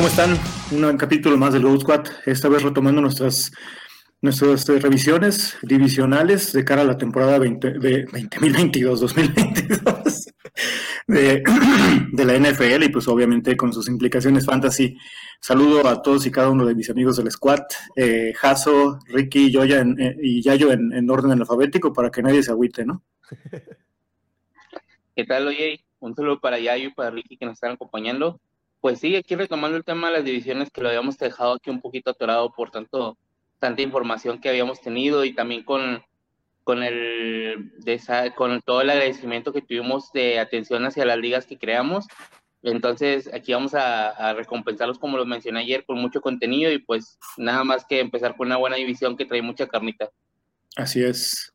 ¿cómo están? Un capítulo más del Go Squad, esta vez retomando nuestras, nuestras eh, revisiones divisionales de cara a la temporada 20, de 2022-2022 de, de, la NFL y pues obviamente con sus implicaciones fantasy. Saludo a todos y cada uno de mis amigos del squad, eh, Jaso, Ricky, Yoya eh, y Yayo en, en, orden alfabético para que nadie se agüite, ¿no? ¿Qué tal, oye? Un saludo para Yayo y para Ricky que nos están acompañando pues sí, aquí retomando el tema de las divisiones que lo habíamos dejado aquí un poquito atorado por tanto tanta información que habíamos tenido y también con con el con todo el agradecimiento que tuvimos de atención hacia las ligas que creamos. Entonces, aquí vamos a, recompensarlos, como lo mencioné ayer, con mucho contenido y pues nada más que empezar con una buena división que trae mucha carnita. Así es.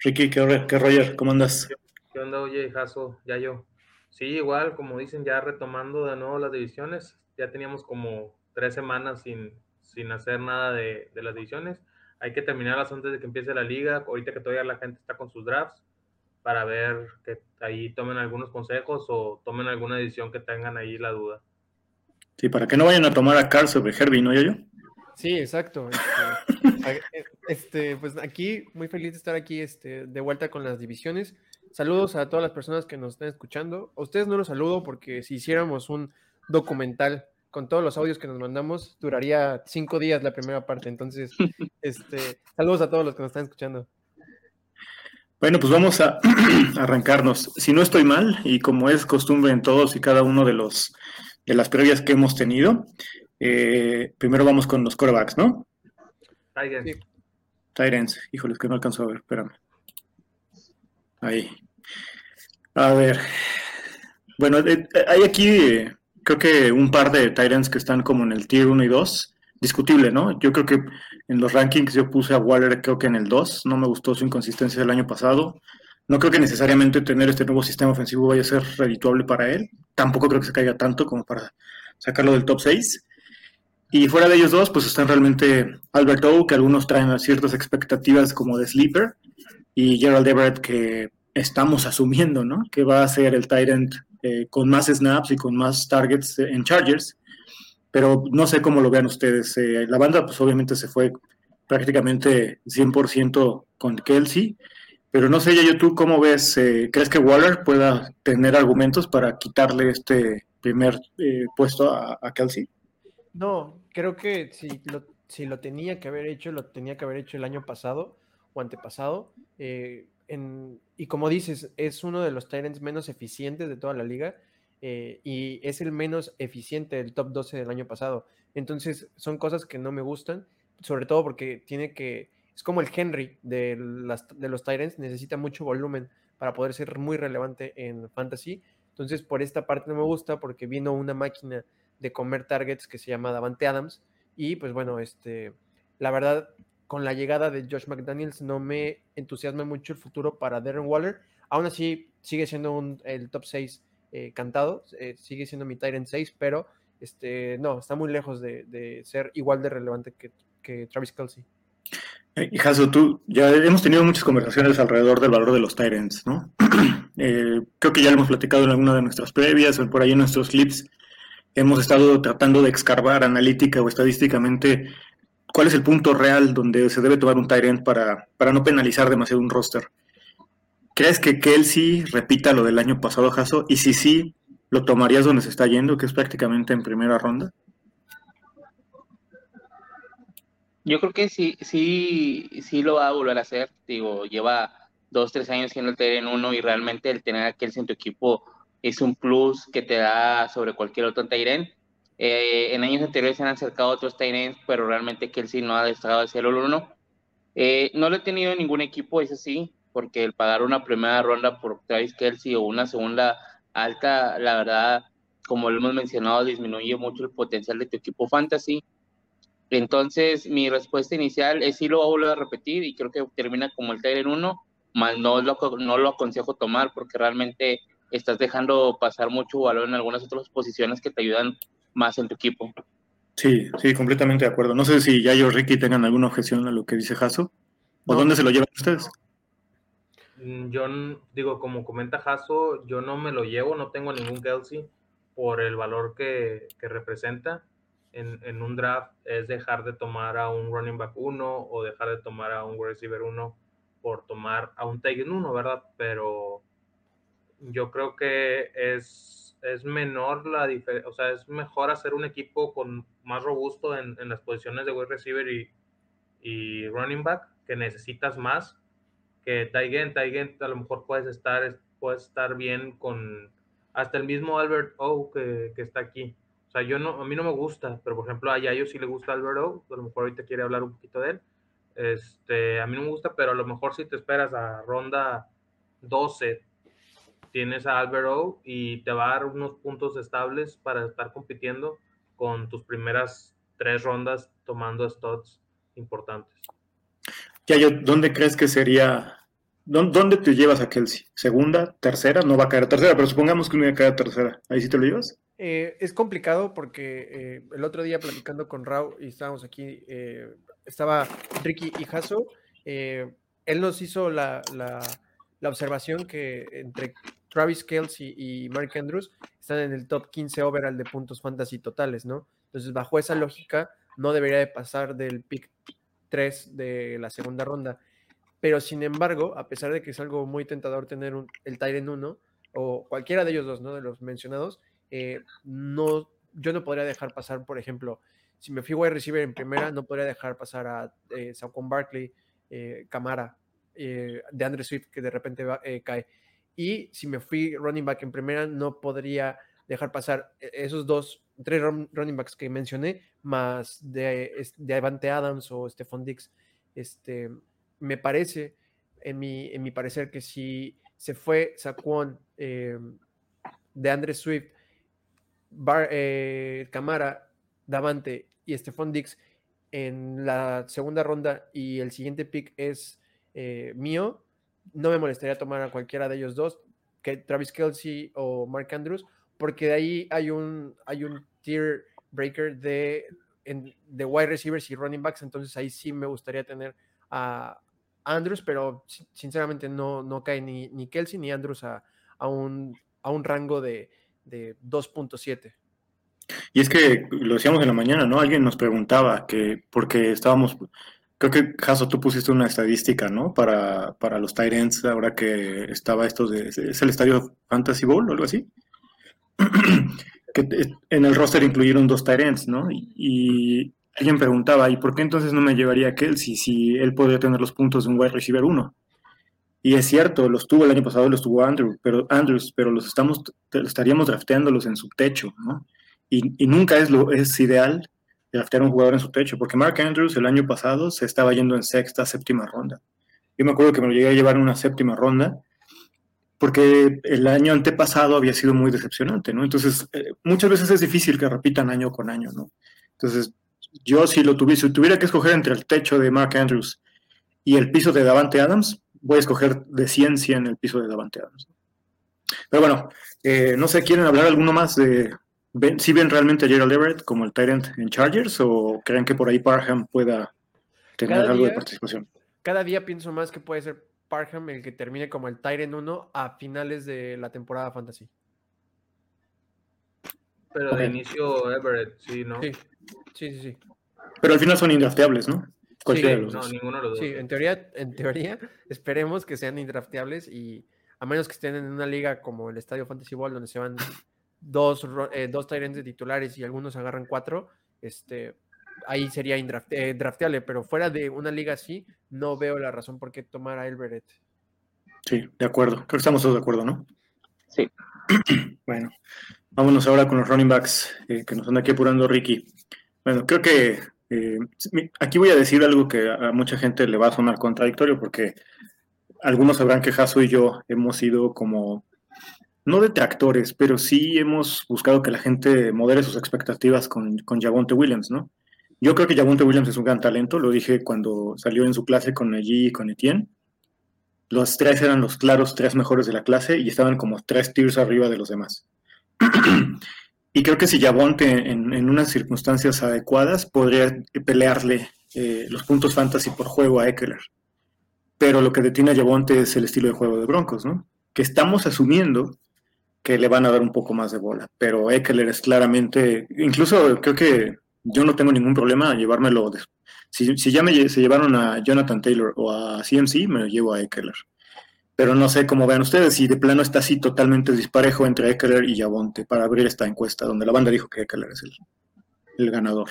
Ricky, ¿qué, qué Roger? ¿Cómo andas? ¿Qué onda, oye, Jaso? Ya yo. Sí, igual, como dicen, ya retomando de nuevo las divisiones, ya teníamos como tres semanas sin, sin hacer nada de, de las divisiones. Hay que terminarlas antes de que empiece la liga, ahorita que todavía la gente está con sus drafts, para ver que ahí tomen algunos consejos o tomen alguna decisión que tengan ahí la duda. Sí, para que no vayan a tomar a Carl sobre Herbie, ¿no, yo? Sí, exacto. Este, este, pues aquí, muy feliz de estar aquí este, de vuelta con las divisiones. Saludos a todas las personas que nos están escuchando. A ustedes no los saludo porque si hiciéramos un documental con todos los audios que nos mandamos, duraría cinco días la primera parte. Entonces, este, saludos a todos los que nos están escuchando. Bueno, pues vamos a arrancarnos. Si no estoy mal, y como es costumbre en todos y cada uno de los de las previas que hemos tenido, eh, primero vamos con los corebacks, ¿no? Tyrants. Tyrants. Híjole, es que no alcanzo a ver, espérame. Ahí. A ver. Bueno, eh, hay aquí eh, creo que un par de Tyrants que están como en el tier 1 y 2. Discutible, ¿no? Yo creo que en los rankings yo puse a Waller creo que en el 2. No me gustó su inconsistencia del año pasado. No creo que necesariamente tener este nuevo sistema ofensivo vaya a ser redituable para él. Tampoco creo que se caiga tanto como para sacarlo del top 6. Y fuera de ellos dos, pues están realmente Albert O, que algunos traen ciertas expectativas como de sleeper, y Gerald Everett que estamos asumiendo, ¿no? Que va a ser el Tyrant eh, con más snaps y con más targets en Chargers, pero no sé cómo lo vean ustedes. Eh, la banda, pues obviamente se fue prácticamente 100% con Kelsey, pero no sé, yo tú cómo ves, eh, ¿crees que Waller pueda tener argumentos para quitarle este primer puesto a, a, Kelsey? No, creo que si lo, si lo tenía que haber hecho, lo tenía que haber hecho el año pasado o antepasado. Eh, y como dices, es uno de los Tyrants menos eficientes de toda la liga eh, y es el menos eficiente del top 12 del año pasado. Entonces, son cosas que no me gustan, sobre todo porque tiene que. Es como el Henry de, de los Tyrants, necesita mucho volumen para poder ser muy relevante en fantasy. Entonces, por esta parte no me gusta porque vino una máquina de comer targets que se llama Davante Adams. Y pues bueno, este, la verdad, con la llegada de Josh McDaniels no me entusiasma mucho el futuro para Darren Waller. Aún así, sigue siendo el top 6 eh, cantado, eh, sigue siendo mi Tyrant 6, pero este, no, está muy lejos de, ser igual de relevante que, Travis Kelsey. Eh, tú, ya hemos tenido muchas conversaciones alrededor del valor de los Tyrants, ¿no? creo que ya lo hemos platicado en alguna de nuestras previas o por ahí en nuestros clips. Hemos estado tratando de excarbar analítica o estadísticamente cuál es el punto real donde se debe tomar un Tyrant para, para no penalizar demasiado un roster. ¿Crees que Kelsey repita lo del año pasado, Jaso? Y si sí, ¿lo tomarías donde se está yendo, que es prácticamente en primera ronda? Yo creo que sí, sí, sí lo va a volver a hacer. Digo, lleva dos, tres años siendo el Tyrant uno y realmente el tener a Kelsey en tu equipo es un plus que te da sobre cualquier otro Tyrant eh, en años anteriores se han acercado otros Tyrants, pero realmente Kelsey no ha destacado de ser el uno. Eh, no lo he tenido en ningún equipo, es así, porque el pagar una primera ronda por Travis Kelsey o una segunda alta, la verdad, como lo hemos mencionado, disminuye mucho el potencial de tu equipo fantasy. Entonces, mi respuesta inicial es sí lo voy a volver a repetir y creo que termina como el Tyrant 1, más no lo, no lo aconsejo tomar porque realmente estás dejando pasar mucho valor en algunas otras posiciones que te ayudan más en tu equipo. Sí, sí, completamente de acuerdo. No sé si ya yo Ricky tengan alguna objeción a lo que dice Jaso. ¿O dónde se lo llevan ustedes? Mm, yo digo, como comenta Jaso, yo no me lo llevo, no tengo ningún Kelsey. por el valor que, que representa en, en, un draft es dejar de tomar a un running back 1 o dejar de tomar a un receiver 1 por tomar a un tight 1, ¿verdad? Pero yo creo que es, es menor la diferencia, o sea, es mejor hacer un equipo con más robusto en, en las posiciones de wide receiver y, y, running back, que necesitas más que end. Tight a lo mejor puedes estar, puedes estar bien con hasta el mismo Albert O que, que está aquí o sea, yo no, a mí no me gusta, pero por ejemplo a Yayo sí le gusta Alberto, a lo mejor ahorita quiere hablar un poquito de él. Este, a mí no me gusta, pero a lo mejor si te esperas a ronda 12, tienes a Alberto y te va a dar unos puntos estables para estar compitiendo con tus primeras tres rondas tomando studs importantes. Yayo, ¿dónde crees que sería ¿Dónde te llevas a Kelsey? ¿Segunda? ¿Tercera? No va a caer a tercera, pero supongamos que no iba a caer a tercera. ¿Ahí sí te lo llevas? Eh, es complicado porque eh, el otro día platicando con Rao y estábamos aquí, eh, estaba Ricky y Jaso, él nos hizo la, la, la, observación que entre Travis Kelsey y Mark Andrews están en el top 15 overall de puntos fantasy totales, ¿no? Entonces, bajo esa lógica, no debería de pasar del pick 3 de la segunda ronda. Pero sin embargo, a pesar de que es algo muy tentador tener un, el Tyrant 1 o cualquiera de ellos dos, ¿no? De los mencionados, eh, no, yo no podría dejar pasar, por ejemplo, si me fui wide receiver en primera, no podría dejar pasar a eh, Saquon Barkley, eh, Camara, eh, de Andre Swift, que de repente va, cae. Y si me fui running back en primera, no podría dejar pasar esos dos, tres running backs que mencioné, más de, de Avante Adams o Stephon Dix. Este, me parece, en mi, en mi parecer, que si se fue Saquon de Andre Swift Bar, eh, Camara, Davante y Stephon Dix en la segunda ronda y el siguiente pick es eh, mío, no me molestaría tomar a cualquiera de ellos dos, que Travis Kelsey o Mark Andrews, porque de ahí hay un, hay un tier breaker de, de wide receivers y running backs, entonces ahí sí me gustaría tener a Andrews, pero sinceramente no, no cae ni, ni Kelsey ni Andrews a, a, un, a un rango de, de 2.7. Y es que lo decíamos en la mañana, ¿no? Alguien nos preguntaba que, porque estábamos, creo que Jaso, tú pusiste una estadística, ¿no? Para, para los Tyrants, ahora que estaba esto de, ¿es el estadio Fantasy Bowl o algo así? que en el roster incluyeron dos Tyrants, ¿no? Y, alguien preguntaba, ¿y por qué entonces no me llevaría a Kelsey si él podría tener los puntos de un wide receiver 1? Y es cierto, los tuvo el año pasado, los tuvo Andrew, pero, Andrews, pero los estamos, estaríamos drafteándolos en su techo, ¿no? Y, nunca es, lo, es ideal draftear a un jugador en su techo, porque Mark Andrews el año pasado se estaba yendo en sexta, séptima ronda. Yo me acuerdo que me lo llegué a llevar en una séptima ronda, porque el año antepasado había sido muy decepcionante, ¿no? Entonces, eh, muchas veces es difícil que repitan año con año, ¿no? Entonces, yo si lo tuviese, si tuviera que escoger entre el techo de Mark Andrews y el piso de Davante Adams, voy a escoger de ciencia en el piso de Davante Adams. Pero bueno, eh, no sé, ¿quieren hablar alguno más de... si ven realmente a Gerald Everett como el Tyrant en Chargers o creen que por ahí Parham pueda tener algo de participación? Cada día pienso más que puede ser Parham el que termine como el Tyrant 1 a finales de la temporada Fantasy. Pero de inicio Everett, sí, ¿no? Sí, sí, sí. Pero al final son indrafteables, ¿no? Sí, no, ninguno de los dos. Sí, en teoría, en teoría, esperemos que sean indrafteables y a menos que estén en una liga como el Estadio Fantasy Ball, donde se van dos, eh, dos de titulares y algunos agarran cuatro, este, ahí sería eh, drafteable, pero fuera de una liga así, no veo la razón por qué tomar a Elberet. Sí, de acuerdo. Creo que estamos todos de acuerdo, ¿no? Sí. bueno, vámonos ahora con los running backs eh, que nos anda aquí apurando Ricky. Bueno, creo que eh, aquí voy a decir algo que a mucha gente le va a sonar contradictorio porque algunos sabrán que Jaso y yo hemos sido como, no detractores, pero sí hemos buscado que la gente modere sus expectativas con, con Javonte Williams, ¿no? Yo creo que Javonte Williams es un gran talento, lo dije cuando salió en su clase con allí y con Etienne. Los tres eran los claros tres mejores de la clase y estaban como tres tiers arriba de los demás. Y creo que si Yabonte en, unas circunstancias adecuadas podría pelearle eh, los puntos fantasy por juego a Eckler. Pero lo que detiene a Yabonte es el estilo de juego de Broncos, ¿no? Que estamos asumiendo que le van a dar un poco más de bola. Pero Eckler es claramente, incluso creo que yo no tengo ningún problema llevármelo. si, si, ya me, se llevaron a Jonathan Taylor o a CMC, me lo llevo a Eckler. Pero no sé cómo vean ustedes si de plano está así totalmente disparejo entre Eckler y Yabonte para abrir esta encuesta, donde la banda dijo que Eckler es el, el ganador.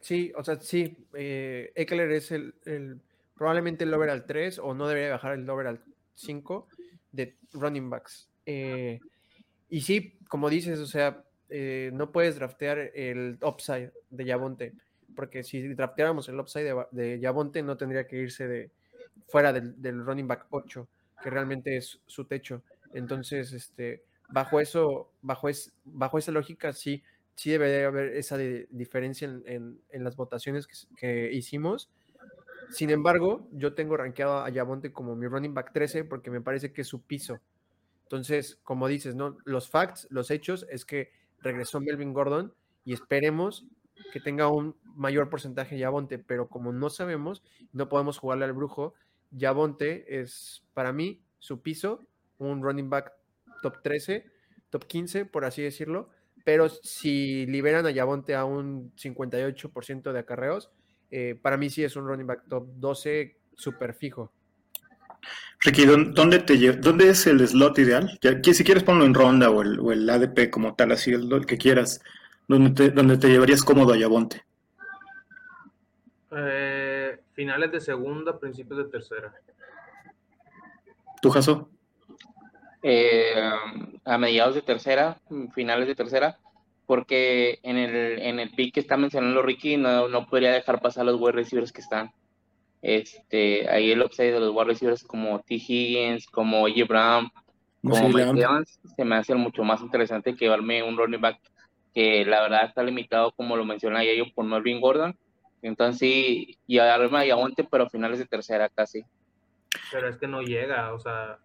Sí, o sea, sí, eh, Eckler es el, el, probablemente el over al 3 o no debería bajar el over al 5 de running backs. Eh, y sí, como dices, o sea, eh, no puedes draftear el upside de Yabonte, porque si drafteáramos el upside de, de Yabonte no tendría que irse de fuera del, running back 8, que realmente es su techo. Entonces, este, bajo eso, bajo, es, bajo esa lógica, sí, sí debería haber esa de, diferencia en, en, las votaciones que hicimos. Sin embargo, yo tengo rankeado a Yabonte como mi running back 13 porque me parece que es su piso. Entonces, como dices, ¿no? Los facts, los hechos es que regresó Melvin Gordon y esperemos que tenga un mayor porcentaje Yabonte, pero como no sabemos, no podemos jugarle al brujo, Yabonte es para mí su piso, un running back top 13, top 15, por así decirlo, pero si liberan a Yabonte a un 58% de acarreos, eh, para mí sí es un running back top 12 súper fijo. Ricky, ¿dónde, te, ¿dónde es el slot ideal? si quieres ponlo en ronda o el, o el ADP como tal, así el, que quieras, ¿dónde te, donde te llevarías cómodo a Yabonte? Eh, finales de segunda, principios de tercera. ¿Tú, Jaso? Eh, a mediados de tercera, finales de tercera, porque en el, en el pick que está mencionando Ricky no, no podría dejar pasar los wide receivers que están. Este, ahí el upside de los wide receivers como T. Higgins, como A.J. Brown, como Mike Evans, se me hace mucho más interesante que llevarme un running back que la verdad está limitado, como lo menciona yo, por Melvin Gordon. Entonces sí, y agarrarme y aguante, pero a finales de tercera casi. Pero es que no llega, o sea,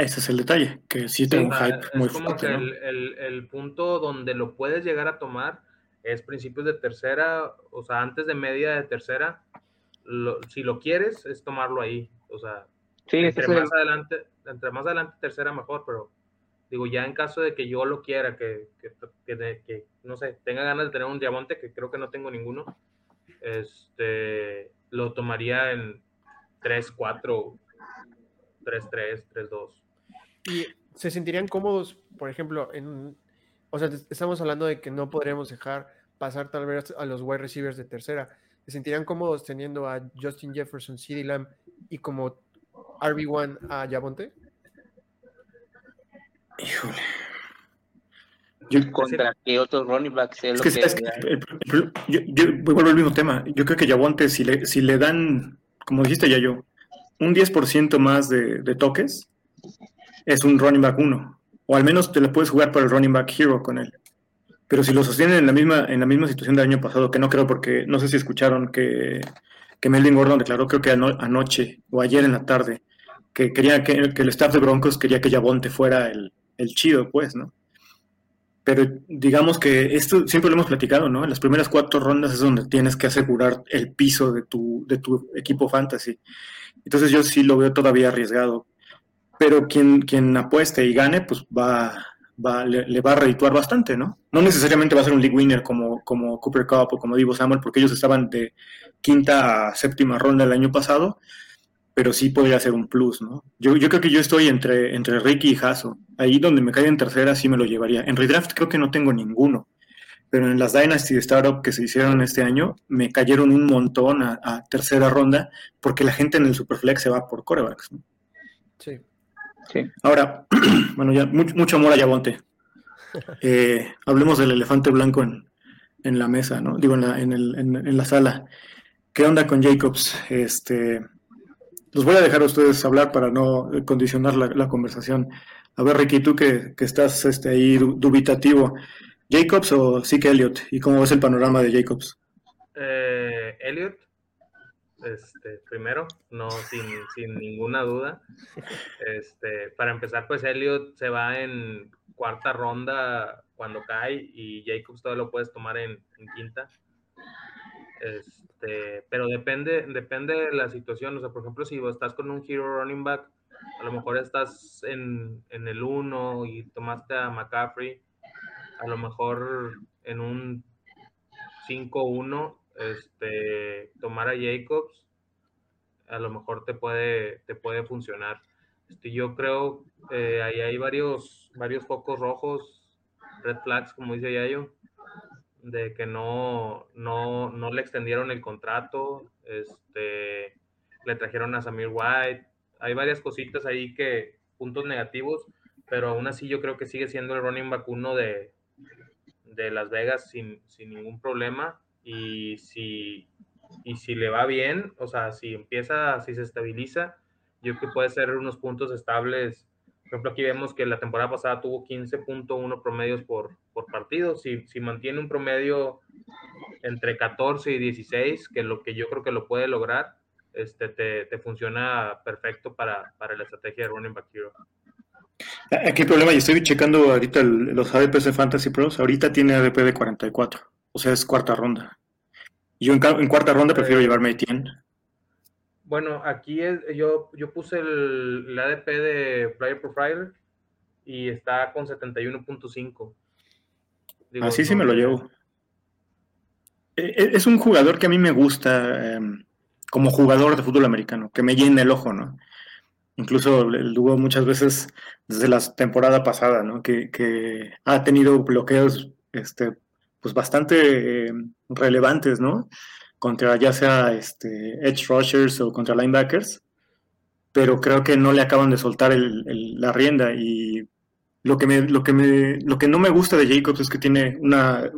ese es el detalle, que sí tiene un hype es muy como fuerte. que ¿no? el, el, el, punto donde lo puedes llegar a tomar es principios de tercera, o sea, antes de media de tercera. Lo, si lo quieres, es tomarlo ahí. O sea, sí, entre, más el... adelante, entre más adelante tercera mejor, pero digo, ya en caso de que yo lo quiera, que, que, que, que no sé, tenga ganas de tener un diamante, que creo que no tengo ninguno, este, lo tomaría en 3, 4, 3, 3, 3, 2. Y se sentirían cómodos, por ejemplo, en. O sea, estamos hablando de que no podríamos dejar pasar tal vez a los wide receivers de tercera. ¿Se sentirían cómodos teniendo a Justin Jefferson, CeeDee Lamb y como RB1 a Yabonte? Híjole. Yo, ¿Contra qué otros running backs es, que, que es que el, el, yo, yo vuelvo al mismo tema. Yo creo que Yabonte, si le, si le dan, como dijiste ya yo, un 10% más de, de, toques, es un running back 1. O al menos te le puedes jugar para el running back hero con él. Pero si lo sostienen en la misma, en la misma situación del año pasado, que no creo porque no sé si escucharon que, que Melvin Gordon declaró, creo que ano, anoche o ayer en la tarde, que quería que, que el staff de Broncos quería que Yabonte fuera el, el chido, pues, ¿no? Pero digamos que esto siempre lo hemos platicado, ¿no? En las primeras cuatro rondas es donde tienes que asegurar el piso de tu, de tu equipo fantasy. Entonces yo sí lo veo todavía arriesgado. Pero quien, quien apueste y gane, pues va, va le, va a redituar bastante, ¿no? No necesariamente va a ser un league winner como, como Cooper Cup o como Divo Samuel, porque ellos estaban de quinta a séptima ronda el año pasado, pero sí podría ser un plus, ¿no? Yo, yo creo que yo estoy entre, entre Ricky y Hasso. Ahí donde me caiga en tercera sí me lo llevaría. En redraft creo que no tengo ninguno, pero en las Dynasty Startup que se hicieron este año me cayeron un montón a, a tercera ronda porque la gente en el Superflex se va por corebacks. ¿no? Sí. Sí. Ahora, bueno, ya mucho, mucho amor a Yabonte. Eh, hablemos del elefante blanco en, en la mesa, ¿no? Digo, en la, en, el, en, en la sala. ¿Qué onda con Jacobs? Este, los voy a dejar a ustedes hablar para no condicionar la, la conversación. A ver, Ricky, tú que, que estás este, ahí dubitativo, ¿Jacobs o Zeke Elliott? ¿Y cómo ves el panorama de Jacobs? Eh, Elliott, este, primero, no sin, sin ninguna duda. Este, para empezar, pues Elliott se va en cuarta ronda cuando cae y Jacobs todavía lo puedes tomar en, quinta. Este, pero depende, depende de la situación. O sea, por ejemplo, si estás con un hero running back, A lo mejor estás en, en el 1 y tomaste a McCaffrey. A lo mejor en un 5-1, este, tomar a Jacobs, a lo mejor te puede, te puede funcionar. Este, yo creo eh, ahí hay varios, varios focos rojos, red flags, como dice Yayo, de que no, no, no le extendieron el contrato, este, le trajeron a Samir White. Hay varias cositas ahí que, puntos negativos, pero aún así yo creo que sigue siendo el running back uno de, de Las Vegas sin, sin ningún problema. Y si, y si le va bien, o sea, si empieza, si se estabiliza, yo creo que puede ser unos puntos estables. Por ejemplo, aquí vemos que la temporada pasada tuvo 15.1 promedios por, por partido. Si, si mantiene un promedio entre 14 y 16, que lo que yo creo que lo puede lograr, este, te, te funciona perfecto para, para, la estrategia de running back hero. Aquí el problema, y estoy checando ahorita el, los ADPs de Fantasy Pros, ahorita tiene ADP de 44, o sea, es cuarta ronda. Yo en, en cuarta ronda prefiero eh, llevarme a Etienne. Bueno, aquí es, yo, yo puse el, el, ADP de Player Profiler y está con 71.5. Así no, sí me lo llevo. Es un jugador que a mí me gusta. Eh, como jugador de fútbol americano, que me llene el ojo, ¿no? Incluso el Dúo muchas veces desde la temporada pasada, ¿no? Que, que ha tenido bloqueos este, pues bastante eh, relevantes, ¿no? Contra ya sea este, edge rushers o contra linebackers, pero creo que no le acaban de soltar el, el, la rienda y lo que, me, lo, que me, lo que no me gusta de Jacobs es que tiene una,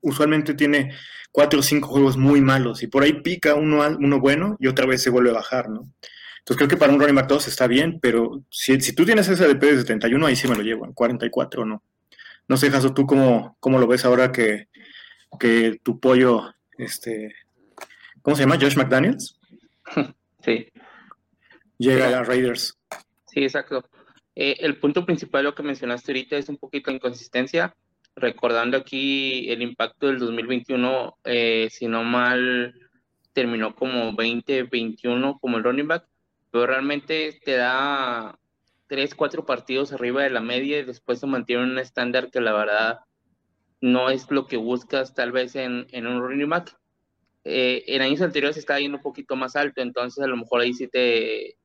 usualmente tiene cuatro o cinco juegos muy malos y por ahí pica uno, uno bueno y otra vez se vuelve a bajar, ¿no? Entonces creo que para un running back 2 está bien, pero si, si tú tienes ese ADP de 71, ahí sí me lo llevo, en 44 no. No sé, Jaso, ¿tú cómo, cómo lo ves ahora que, que tu pollo, este, ¿cómo se llama? Josh McDaniels. Sí. Llega sí. a Raiders. Sí, exacto. Eh, el punto principal, lo que mencionaste ahorita, es un poquito de inconsistencia recordando aquí el impacto del 2021, eh, si no mal terminó como 2021 como el running back, pero realmente te da tres, cuatro partidos arriba de la media y después se mantiene un estándar que la verdad no es lo que buscas tal vez en, en un running back. Eh, en años anteriores estaba yendo un poquito más alto, entonces a lo mejor ahí sí te,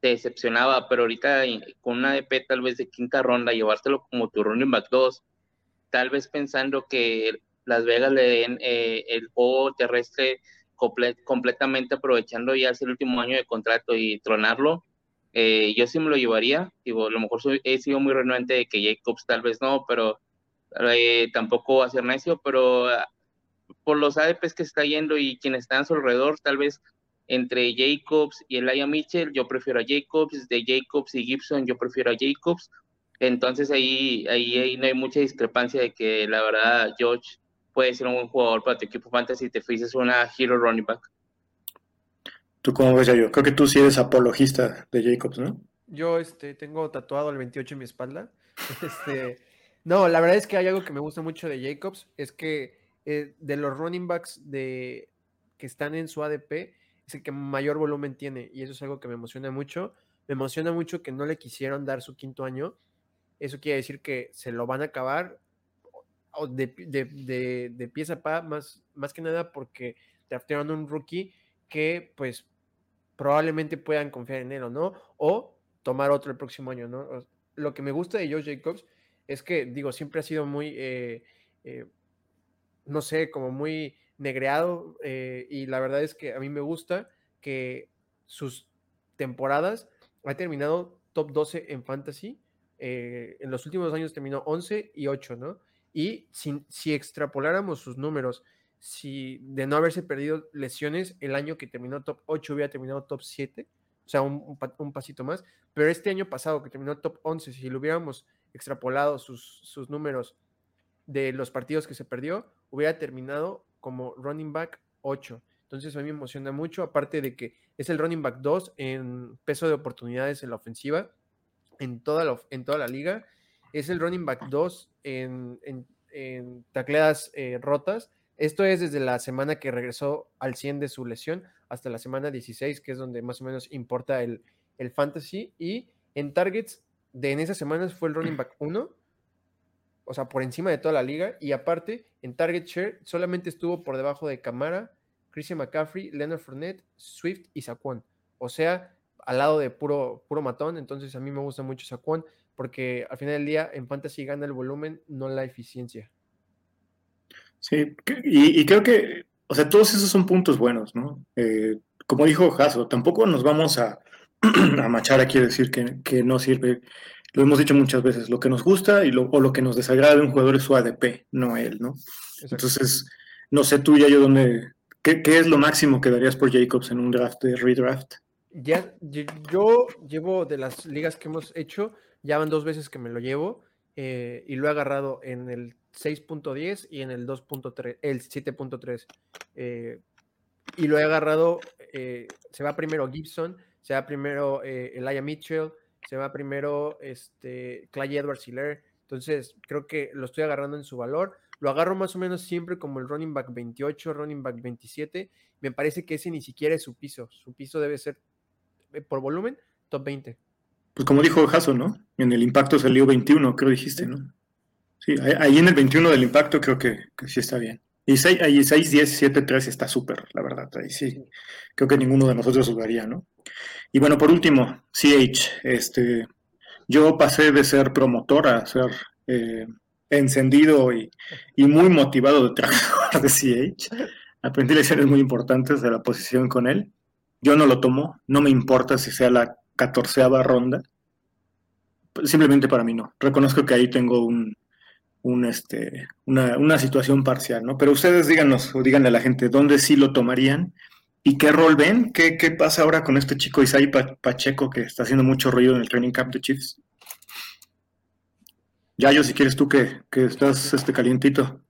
te decepcionaba, pero ahorita con una DP tal vez de quinta ronda, llevártelo como tu running back 2, tal vez pensando que Las Vegas le den eh, el juego terrestre comple completamente aprovechando ya el último año de contrato y tronarlo, eh, yo sí me lo llevaría. Digo, a lo mejor soy, he sido muy renuente de que Jacobs tal vez no, pero eh, tampoco va a ser necio, pero uh, por los ADPs que está yendo y quienes están a su alrededor, tal vez entre Jacobs y Elijah Mitchell, yo prefiero a Jacobs, de Jacobs y Gibson, yo prefiero a Jacobs, entonces ahí, ahí, ahí, no hay mucha discrepancia de que la verdad George puede ser un buen jugador para tu equipo fantasy si te fuiste una hero running back. ¿Tú cómo ves, yo? Creo que tú sí eres apologista de Jacobs, ¿no? Yo este, tengo tatuado el 28 en mi espalda. Este, no, la verdad es que hay algo que me gusta mucho de Jacobs, es que eh, de los running backs de, que están en su ADP, es el que mayor volumen tiene, y eso es algo que me emociona mucho. Me emociona mucho que no le quisieron dar su quinto año, eso quiere decir que se lo van a acabar de, de, de, pieza pa, más, más que nada porque draftearon un rookie que pues probablemente puedan confiar en él o no, o tomar otro el próximo año, ¿no? Lo que me gusta de Josh Jacobs es que, digo, siempre ha sido muy, eh, eh, no sé, como muy negreado eh, y la verdad es que a mí me gusta que sus temporadas ha terminado top 12 en fantasy en los últimos años terminó 11 y 8, ¿no? Y si extrapoláramos sus números, si de no haberse perdido lesiones, el año que terminó top 8 hubiera terminado top 7, o sea, un, un, pasito más, pero este año pasado que terminó top 11, si lo hubiéramos extrapolado sus, sus números de los partidos que se perdió, hubiera terminado como running back 8. Entonces a mí me emociona mucho, aparte de que es el running back 2 en peso de oportunidades en la ofensiva en toda la, en toda la liga. Es el running back 2 en, en, en tacleadas eh, rotas. Esto es desde la semana que regresó al 100 de su lesión hasta la semana 16, que es donde más o menos importa el, el fantasy y en targets de en esas semanas fue el running back 1, o sea, por encima de toda la liga y aparte en target share solamente estuvo por debajo de Camara, Christian McCaffrey, Leonard Fournette, Swift y Saquon. O sea, al lado de puro, puro matón, entonces a mí me gusta mucho Saquon porque al final del día en fantasy gana el volumen, no la eficiencia. Sí, y, creo que, o sea, todos esos son puntos buenos, ¿no? Eh, como dijo Jaso, tampoco nos vamos a, a machar aquí a decir que, no sirve. Lo hemos dicho muchas veces, lo que nos gusta y lo, o lo que nos desagrada de un jugador es su ADP, no él, ¿no? Entonces, no sé tú ya yo dónde, ¿qué, ¿qué, es lo máximo que darías por Jacobs en un draft de redraft? Ya, yo llevo de las ligas que hemos hecho, ya van dos veces que me lo llevo eh, y lo he agarrado en el 6.10 y en el 2.3, el 7.3. Eh, y lo he agarrado, eh, se va primero Gibson, se va primero Elijah Mitchell, se va primero este, Clay Edwards Hiller. Entonces, creo que lo estoy agarrando en su valor. Lo agarro más o menos siempre como el running back 28, running back 27. Me parece que ese ni siquiera es su piso. Su piso debe ser, por volumen, top 20. Pues como dijo Jaso, ¿no? En el impacto salió 21, creo dijiste, ¿no? Sí, ahí en el 21 del impacto creo que, sí está bien. Y 6, ahí 6, 10, 7, 3 está súper, la verdad. Ahí sí, creo que ninguno de nosotros jugaría, ¿no? Y bueno, por último, CH. Este, yo pasé de ser promotor a ser eh, encendido y, muy motivado de trabajar de CH. Aprendí lecciones muy importantes de la posición con él. Yo no lo tomo, no me importa si sea la catorceava ronda. Simplemente para mí no. Reconozco que ahí tengo un, un este, una, situación parcial, ¿no? Pero ustedes díganos o díganle a la gente dónde sí lo tomarían y qué rol ven, qué, qué pasa ahora con este chico Isai Pacheco que está haciendo mucho ruido en el training camp de Chiefs. Yayo, si quieres tú que, estás este, calientito.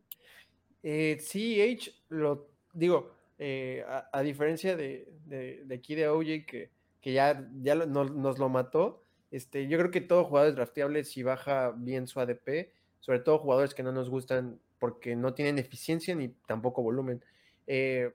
Eh, sí, H, lo digo, eh, a, diferencia de, de, aquí de OJ que que ya, ya nos lo mató. Este, yo creo que todo jugador es drafteable si baja bien su ADP, sobre todo jugadores que no nos gustan porque no tienen eficiencia ni tampoco volumen. Eh,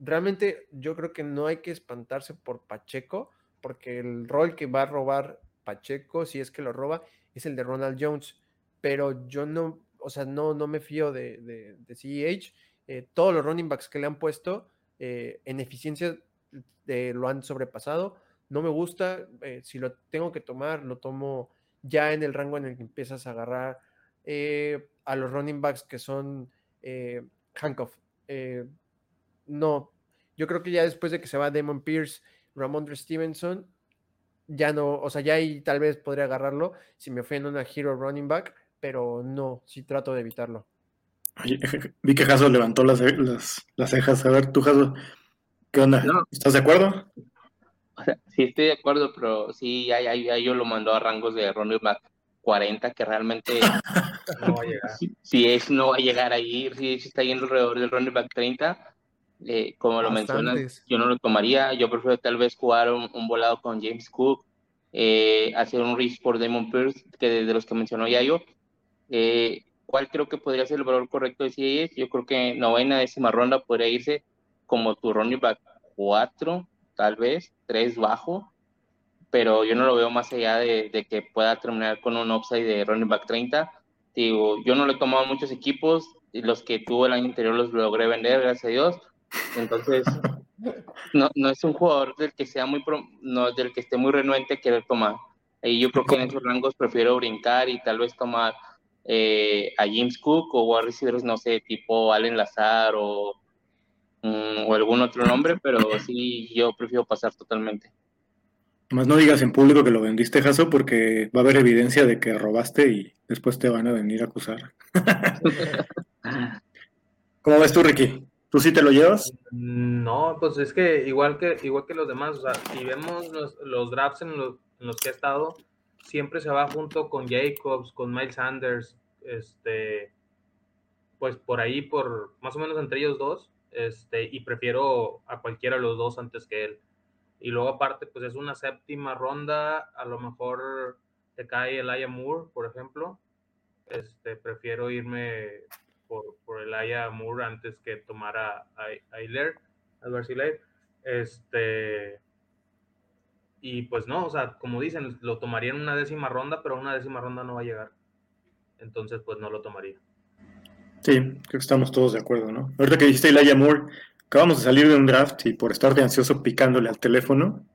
realmente yo creo que no hay que espantarse por Pacheco, porque el rol que va a robar Pacheco, si es que lo roba, es el de Ronald Jones. Pero yo no, o sea, no, no me fío de, de, CEH. Eh, todos los running backs que le han puesto eh, en eficiencia lo han sobrepasado. No me gusta, eh, si lo tengo que tomar, lo tomo ya en el rango en el que empiezas a agarrar eh, a los running backs que son eh, handcuff. no, yo creo que ya después de que se va Damon Pierce, Ramondre Stevenson, ya no, o sea, ya ahí tal vez podría agarrarlo si me fui en una hero running back, pero no, sí trato de evitarlo. vi que Jaso levantó las, las, cejas. A ver, tú, Jaso, ¿Qué onda? ¿Estás de acuerdo? sí, estoy de acuerdo, pero sí, ya, yo lo mandó a rangos de running back 40, que realmente no va a llegar. Si, es, no va a llegar ahí, si, está yendo alrededor del running back 30, eh, como lo mencionas, yo no lo tomaría. Yo prefiero tal vez jugar un, volado con James Cook, eh, hacer un risk por Damon Pierce, que de los que mencionó ya yo. Eh, ¿Cuál creo que podría ser el valor correcto de CIS? Yo creo que novena, décima ronda podría irse como tu running back 4, tal vez, 3 bajo, pero yo no lo veo más allá de, que pueda terminar con un upside de running back 30. Digo, yo no le he tomado muchos equipos, y los que tuve el año anterior los logré vender, gracias a Dios. Entonces, no, no es un jugador del que sea muy no, del que esté muy renuente querer tomar. Y yo creo que en esos rangos prefiero brincar y tal vez tomar eh, a James Cook o a receivers, no sé, tipo Allen Lazar o Mm, o algún otro nombre, pero sí, yo prefiero pasar totalmente. Más no digas en público que lo vendiste, Jaso, porque va a haber evidencia de que robaste y después te van a venir a acusar. ¿Cómo ves tú, Ricky? ¿Tú sí te lo llevas? No, pues es que igual que, igual que los demás, o sea, si vemos los, drafts en los, en los, que he estado, siempre se va junto con Jacobs, con Miles Sanders, este, pues por ahí, por más o menos entre ellos dos, este, y prefiero a cualquiera de los dos antes que él. Y luego aparte, pues es una séptima ronda, a lo mejor te cae el Aya Moore, por ejemplo. Este, prefiero irme por, por el Aya Moore antes que tomar a, a, a Este, Y pues no, o sea, como dicen, lo tomaría en una décima ronda, pero una décima ronda no va a llegar. Entonces, pues no lo tomaría. Sí, creo que estamos todos de acuerdo, ¿no? Ahorita que dijiste Elijah Moore, acabamos de salir de un draft y por estar de ansioso picándole al teléfono,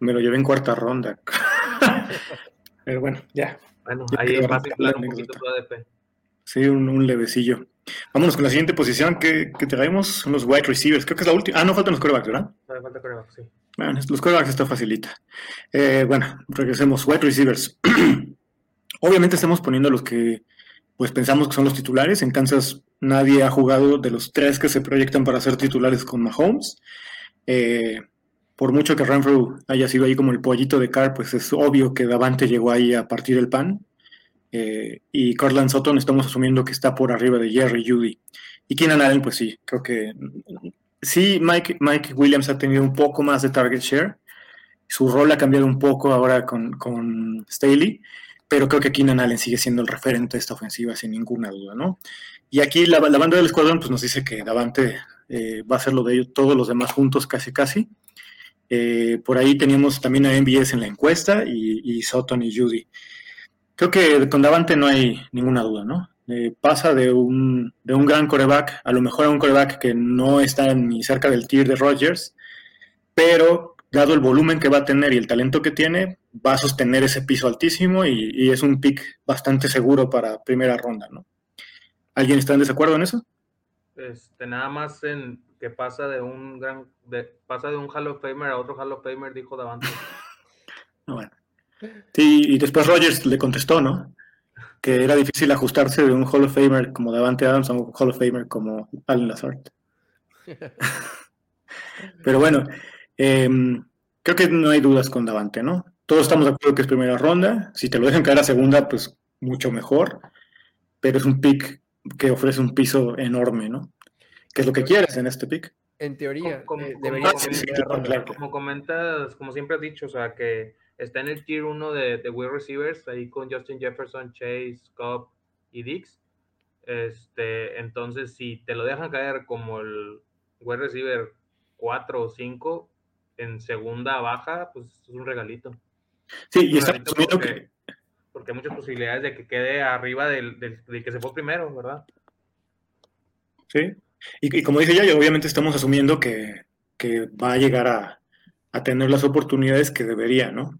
me lo llevé en cuarta ronda. pero bueno, ya. Bueno, ahí va a un poquito tu ADP. Sí, un, levecillo. Vámonos con la siguiente posición que, que traemos, los wide receivers. Creo que es la última. Ah, no faltan los corebacks, ¿verdad? No, falta corebacks, sí. Bueno, los corebacks está facilita. Eh, bueno, regresemos. Wide receivers. Obviamente estamos poniendo los que pues pensamos que son los titulares. En Kansas nadie ha jugado de los tres que se proyectan para ser titulares con Mahomes. Eh, por mucho que Renfrew haya sido ahí como el pollito de Carr, pues es obvio que Davante llegó ahí a partir del pan. Eh, y Cortland Sutton estamos asumiendo que está por arriba de Jerry Judy. Y Keenan Allen, pues sí, creo que sí, Mike, Mike Williams ha tenido un poco más de target share. Su rol ha cambiado un poco ahora con, con Staley, pero creo que Keenan Allen sigue siendo el referente de esta ofensiva sin ninguna duda, ¿no? Y aquí la, banda del escuadrón pues nos dice que Davante eh, va a ser lo de ellos, todos los demás juntos casi casi. Eh, por ahí teníamos también a MBS en la encuesta y, y Sutton y Judy. Creo que con Davante no hay ninguna duda, ¿no? Eh, pasa de un, de un gran coreback a lo mejor a un coreback que no está ni cerca del tier de Rodgers, pero dado el volumen que va a tener y el talento que tiene, va a sostener ese piso altísimo y, es un pick bastante seguro para primera ronda, ¿no? ¿Alguien está en desacuerdo en eso? Este, nada más en que pasa de un gran, pasa de un Hall of Famer a otro Hall of Famer, dijo Davante. bueno. Sí, y después Rogers le contestó, ¿no? Que era difícil ajustarse de un Hall of Famer como Davante Adams a un Hall of Famer como Alan Lazard. Pero bueno, em, creo que no hay dudas con Davante, ¿no? Todos estamos de acuerdo que es primera ronda. Si te lo dejan caer a segunda, pues mucho mejor. Pero es un pick que ofrece un piso enorme, ¿no? ¿Qué es lo que quieres en este pick? En teoría, como, eh, como comentas, como siempre has dicho, o sea, que está en el tier 1 de, de wide receivers, ahí con Justin Jefferson, Chase, Cobb y Dix. Este, entonces, si te lo dejan caer como el wide receiver 4 o 5 en segunda baja, pues es un regalito. Sí, y está porque, que... porque hay muchas posibilidades de que quede arriba del, del, que se fue primero, ¿verdad? Sí, y, como dice ya, obviamente estamos asumiendo que, que va a llegar a, a tener las oportunidades que debería, ¿no?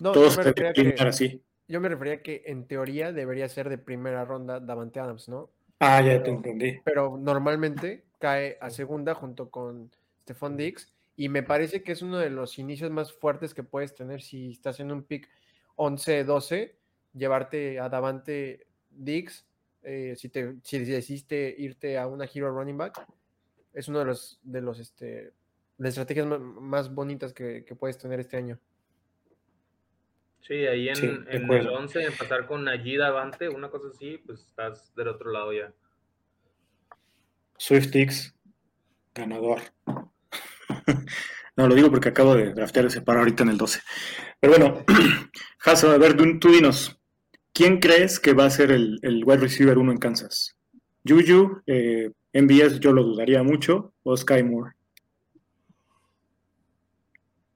No, Todos yo me, que, así. yo me refería que en teoría debería ser de primera ronda Davante Adams, ¿no? Ah, ya te entendí. Pero normalmente cae a segunda junto con Stephon Dix y me parece que es uno de los inicios más fuertes que puedes tener si estás en un pick 11-12, llevarte a Davante Dix, eh, si, te, si decidiste irte a una Hero Running Back, es uno de los, de los, este, las estrategias más bonitas que, que puedes tener este año. Sí, ahí en, el 11, empezar con Najid Avante, una cosa así, pues estás del otro lado ya. SwiftX, ganador. no, lo digo porque acabo de draftear ese par ahorita en el 12. Pero bueno, Jason, a ver, tú, dinos, ¿quién crees que va a ser el, el wide receiver 1 en Kansas? Juju, eh, MBS yo lo dudaría mucho, o Sky Moore.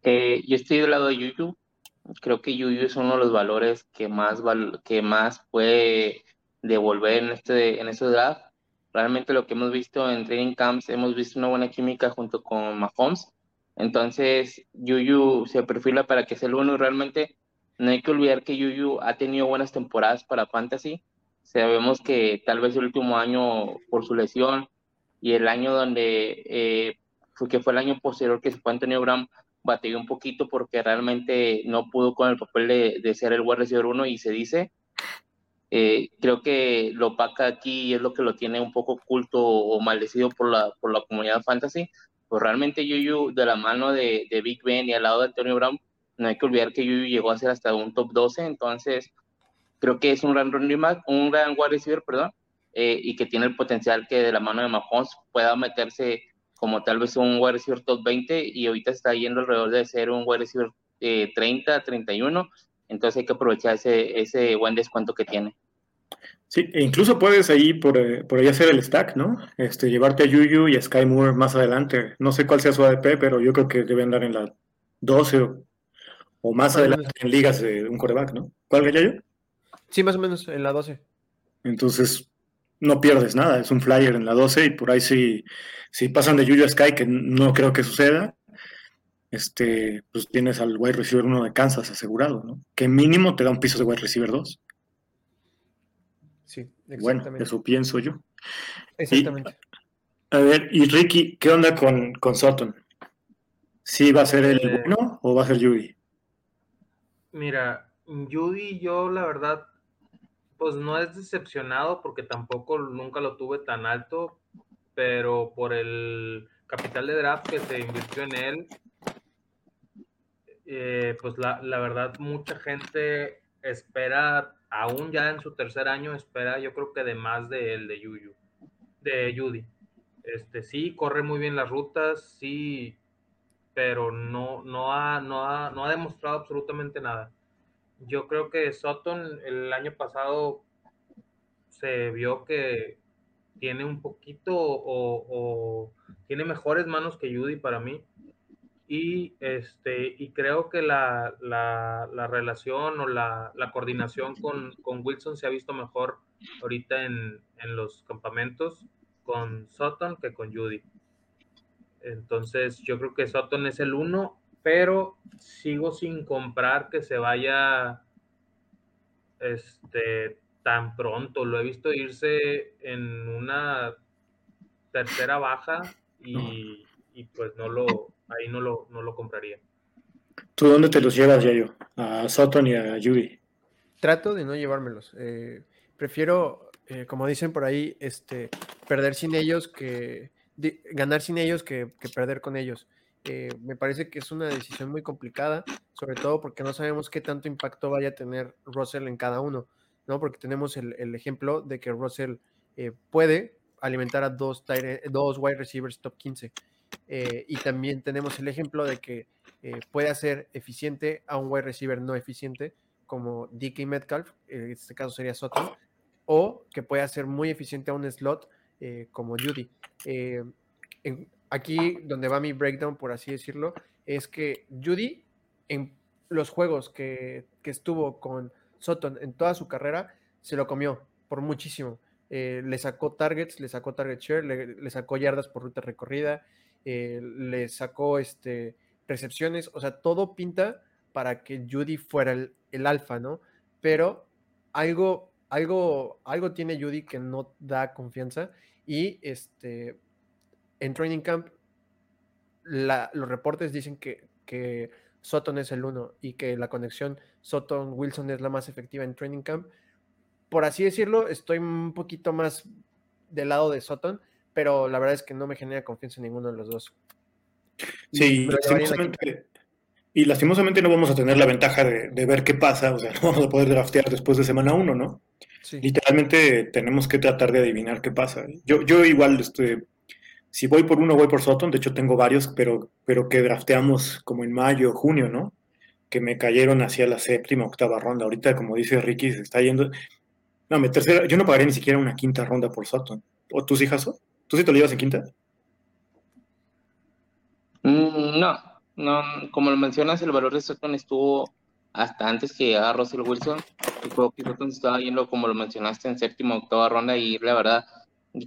Eh, yo estoy del lado de Juju creo que Yuyu es uno de los valores que más, que más puede devolver en este, en este draft. Realmente lo que hemos visto en training camps, hemos visto una buena química junto con Mahomes. Entonces, Yuyu se perfila para que sea el uno realmente no hay que olvidar que Yuyu ha tenido buenas temporadas para Fantasy. Sabemos que tal vez el último año por su lesión y el año donde eh, fue que fue el año posterior que se fue Antonio Brown, batalló un poquito porque realmente no pudo con el papel de, ser el wide receiver 1 y se dice. Eh, creo que lo opaca aquí y es lo que lo tiene un poco oculto o maldecido por la, por la comunidad fantasy. Pues realmente Yuyu, de la mano de, de, Big Ben y al lado de Antonio Brown, no hay que olvidar que Yuyu llegó a ser hasta un top 12, entonces creo que es un gran running back, un gran wide receiver, perdón, eh, y que tiene el potencial que de la mano de Mahomes pueda meterse como tal vez un wide receiver top 20 y ahorita está yendo alrededor de ser un wide receiver eh, 30, 31, entonces hay que aprovechar ese, ese buen descuento que tiene. Sí, e incluso puedes ahí por, eh, por ahí hacer el stack, ¿no? Este, llevarte a Yuyu y a Sky Moore más adelante. No sé cuál sea su ADP, pero yo creo que debe andar en la 12 o, O más adelante en ligas de un coreback, ¿no? ¿Cuál yo? Sí, más o menos, en la 12. Entonces, no pierdes nada, es un flyer en la 12 y por ahí si, si pasan de Julio Sky, que no creo que suceda, este, pues tienes al wide receiver 1 de Kansas asegurado, ¿no? Que mínimo te da un piso de wide receiver 2. Sí, exactamente. Bueno, eso pienso yo. Exactamente. a ver, y Ricky, ¿qué onda con, con Sutton? ¿Sí va a ser el eh, bueno o va a ser Judy? Mira, Judy yo la verdad, pues no es decepcionado porque tampoco nunca lo tuve tan alto, pero por el capital de draft que se invirtió en él, eh, pues la, la, verdad mucha gente espera, aún ya en su tercer año, espera yo creo que de más de él, de Yuyu, de Judy. Este, sí, corre muy bien las rutas, sí, pero no, no, ha, no, ha, no ha demostrado absolutamente nada. Yo creo que Sutton el año pasado se vio que tiene un poquito o, o tiene mejores manos que Judy para mí y, este, y creo que la, la, relación o la, la coordinación con, con, Wilson se ha visto mejor ahorita en, en, los campamentos con Sutton que con Judy. Entonces yo creo que Sutton es el uno, pero sigo sin comprar que se vaya este, tan pronto. Lo he visto irse en una tercera baja y, y pues no lo, ahí no lo, no lo compraría. ¿Tú dónde te los llevas, Yayo? ¿A Sutton y a Yubi? Trato de no llevármelos. Eh, prefiero, eh, como dicen por ahí, este, perder sin ellos que ganar sin ellos que, perder con ellos. Eh, me parece que es una decisión muy complicada, sobre todo porque no sabemos qué tanto impacto vaya a tener Russell en cada uno, ¿no? Porque tenemos el, ejemplo de que Russell puede alimentar a dos, dos wide receivers top 15. Eh, y también tenemos el ejemplo de que eh, puede hacer eficiente a un wide receiver no eficiente, como DK Metcalf, en este caso sería Soto, o que puede hacer muy eficiente a un slot eh, como Judy. aquí donde va mi breakdown, por así decirlo, es que Judy en los juegos que, que estuvo con Sutton en toda su carrera, se lo comió por muchísimo. le sacó targets, le sacó target share, le sacó yardas por ruta recorrida, eh, le sacó este, recepciones, o sea, todo pinta para que Judy fuera el, alfa, ¿no? Pero algo, algo, algo tiene Judy que no da confianza y este, en Training Camp los reportes dicen que, que Sutton es el uno y que la conexión Sutton-Wilson es la más efectiva en Training Camp. Por así decirlo, estoy un poquito más del lado de Sutton, pero la verdad es que no me genera confianza en ninguno de los dos. Sí, lastimosamente, y lastimosamente no vamos a tener la ventaja de, ver qué pasa, o sea, no vamos a poder draftear después de semana uno, ¿no? Literalmente tenemos que tratar de adivinar qué pasa. Yo, yo igual, este, si voy por uno, voy por Sutton, de hecho tengo varios, pero, pero que drafteamos como en mayo, junio, ¿no? Que me cayeron hacia la séptima, octava ronda. Ahorita, como dice Ricky, se está yendo... No, me tercera, yo no pagaría ni siquiera una quinta ronda por Sutton. ¿O tus hijas? ¿Tú sí te lo llevas en quinta? Mm, no, no, como lo mencionas, el valor de Sutton estuvo hasta antes que llegara Russell Wilson. Y creo que Sutton estaba yendo, como lo mencionaste, en séptima octava ronda. Y la verdad,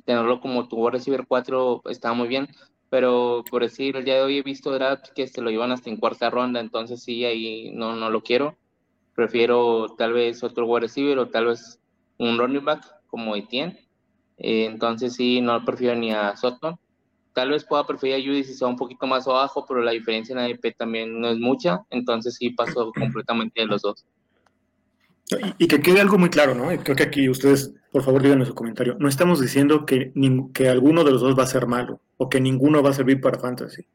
tenerlo como tu receiver 4 estaba muy bien. Pero por decir, el día de hoy he visto drafts que se lo llevan hasta en cuarta ronda. Entonces, sí, ahí no, no lo quiero. Prefiero tal vez otro wide receiver o tal vez un running back como Etienne eh, entonces sí, no prefiero ni a Sutton. Tal vez pueda preferir a Judy si sea un poquito más abajo, pero la diferencia en ADP también no es mucha, entonces sí paso completamente de los dos. Y, que quede algo muy claro, ¿no? Creo que aquí ustedes, por favor, digan en su comentario. No estamos diciendo que, que alguno de los dos va a ser malo o que ninguno va a servir para fantasy.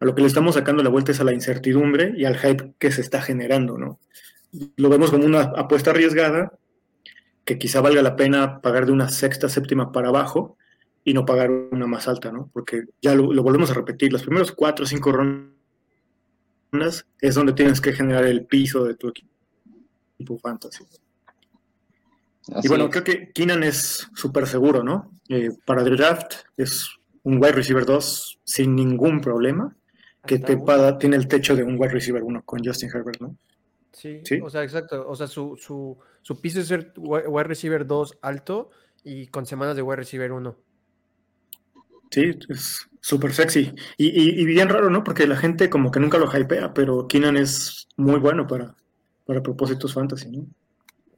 A lo que le estamos sacando la vuelta es a la incertidumbre y al hype que se está generando, ¿no? Lo vemos como una apuesta arriesgada, que quizá valga la pena pagar de una sexta, séptima para abajo y no pagar una más alta, ¿no? Porque ya lo, volvemos a repetir, los primeros cuatro o cinco rondas es donde tienes que generar el piso de tu equipo fantasy. y bueno, creo que Keenan es súper seguro, ¿no? Eh, para el draft es un wide receiver 2 sin ningún problema. que te paga, tiene el techo de un wide receiver uno con Justin Herbert, ¿no? Sí, ¿Sí? o sea, exacto. O sea, su, su, su piso es ser wide receiver 2 alto y con semanas de wide receiver 1. Sí, es súper sexy. Y, y, bien raro, ¿no? Porque la gente como que nunca lo hypea, pero Keenan es muy bueno para, para propósitos fantasy, ¿no?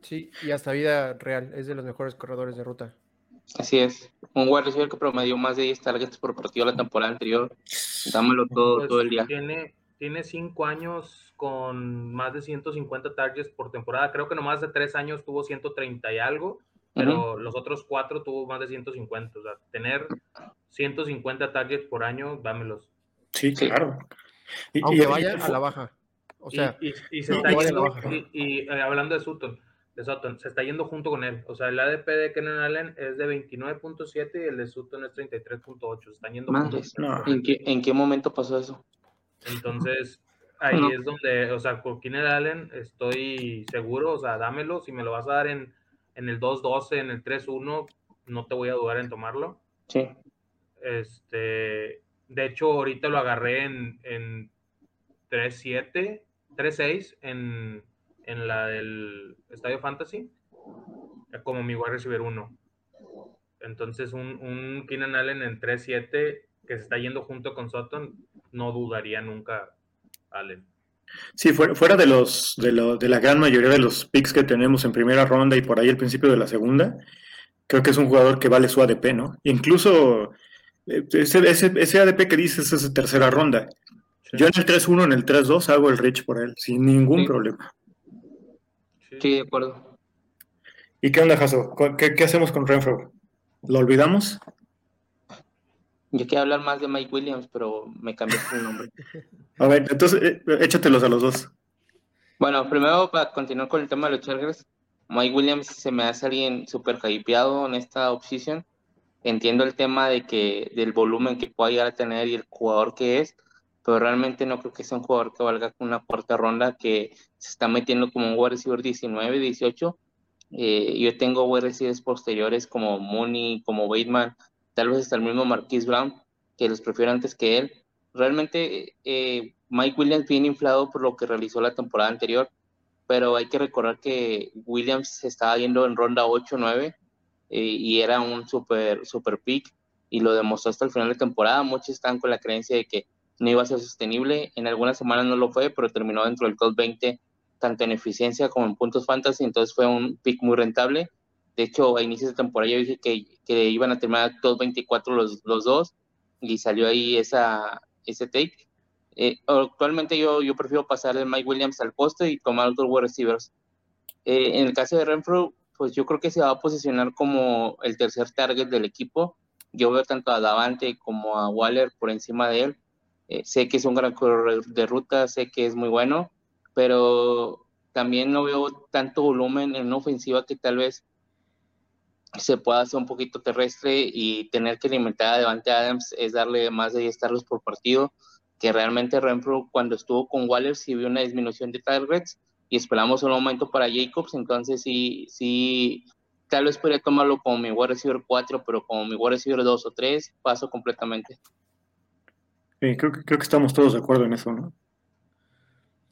Sí, y hasta vida real, es de los mejores corredores de ruta. Así es. Un wide receiver que promedió más de 10 targets por partido la temporada anterior. Dámelo todo, pues todo el día. Tiene, tiene cinco años con más de 150 targets por temporada. Creo que nomás de tres años tuvo 130 y algo, pero los otros cuatro tuvo más de 150. O sea, tener 150 targets por año, dámelos. Sí, claro. Y, Aunque vaya a la baja. O sea, y, se está yendo, y, eh, hablando de Sutton, de Sutton, se está yendo junto con él. O sea, el ADP de Kenan Allen es de 29.7 y el de Sutton es 33.8. Se están yendo juntos. ¿En, qué, ¿En qué momento pasó eso? Entonces, ahí es donde, o sea, con Kenan Allen estoy seguro, o sea, dámelo. Si me lo vas a dar en, en el 2.12, en el 3.1, no te voy a dudar en tomarlo. Sí. Este, de hecho, ahorita lo agarré en, en 3.7, 3.6 en en la del Estadio Fantasy como mi wide receiver 1. Entonces, un, un Keenan Allen en 3-7 que se está yendo junto con Sutton, no dudaría nunca Allen. Sí, fuera, fuera de los de, lo, de, la gran mayoría de los picks que tenemos en primera ronda y por ahí el principio de la segunda, creo que es un jugador que vale su ADP, ¿no? Incluso eh, ese, ese, ese ADP que dices es de tercera ronda. Yo en el 3-1, en el 3-2 hago el reach por él, sin ningún problema. Sí, de acuerdo. ¿Y qué onda, Jaso? ¿Qué, hacemos con Renfro? ¿Lo olvidamos? Yo quería hablar más de Mike Williams, pero me cambiaste el nombre. A ver, entonces eh, échatelos a los dos. Bueno, primero para continuar con el tema de los Chargers, Mike Williams se me hace alguien súper hypeado en esta opción. Entiendo el tema de que del volumen que pueda llegar a tener y el jugador que es, pero realmente no creo que sea un jugador que valga una cuarta ronda que se está metiendo como un wide receiver 19, 18. Eh, yo tengo wide receivers posteriores como Mooney, como Bateman, tal vez hasta el mismo Marquis Brown, que los prefiero antes que él. Realmente eh, Mike Williams viene inflado por lo que realizó la temporada anterior, pero hay que recordar que Williams se estaba yendo en ronda 8-9 eh, y era un super, super pick y lo demostró hasta el final de temporada. Muchos están con la creencia de que no iba a ser sostenible. En algunas semanas no lo fue, pero terminó dentro del top 20, tanto en eficiencia como en puntos fantasy, entonces fue un pick muy rentable. De hecho, a inicios de temporada yo dije que, que iban a terminar top 24 los, los dos y salió ahí esa, ese take. Eh, actualmente yo, yo prefiero pasar el Mike Williams al poste y tomar otros wide receivers. Eh, en el caso de Renfro, pues yo creo que se va a posicionar como el tercer target del equipo. Yo veo tanto a Davante como a Waller por encima de él. Eh, sé que es un gran corredor de ruta, sé que es muy bueno, pero también no veo tanto volumen en una ofensiva que tal vez se pueda hacer un poquito terrestre y tener que alimentar a Devante Adams es darle más de 10 targets por partido, que realmente Renfro cuando estuvo con Waller sí vio una disminución de targets y esperamos un aumento para Jacobs, entonces sí, sí, tal vez podría tomarlo como mi wide receiver 4, pero como mi wide receiver 2 o 3, paso completamente. Sí, creo, que, creo que estamos todos de acuerdo en eso, ¿no?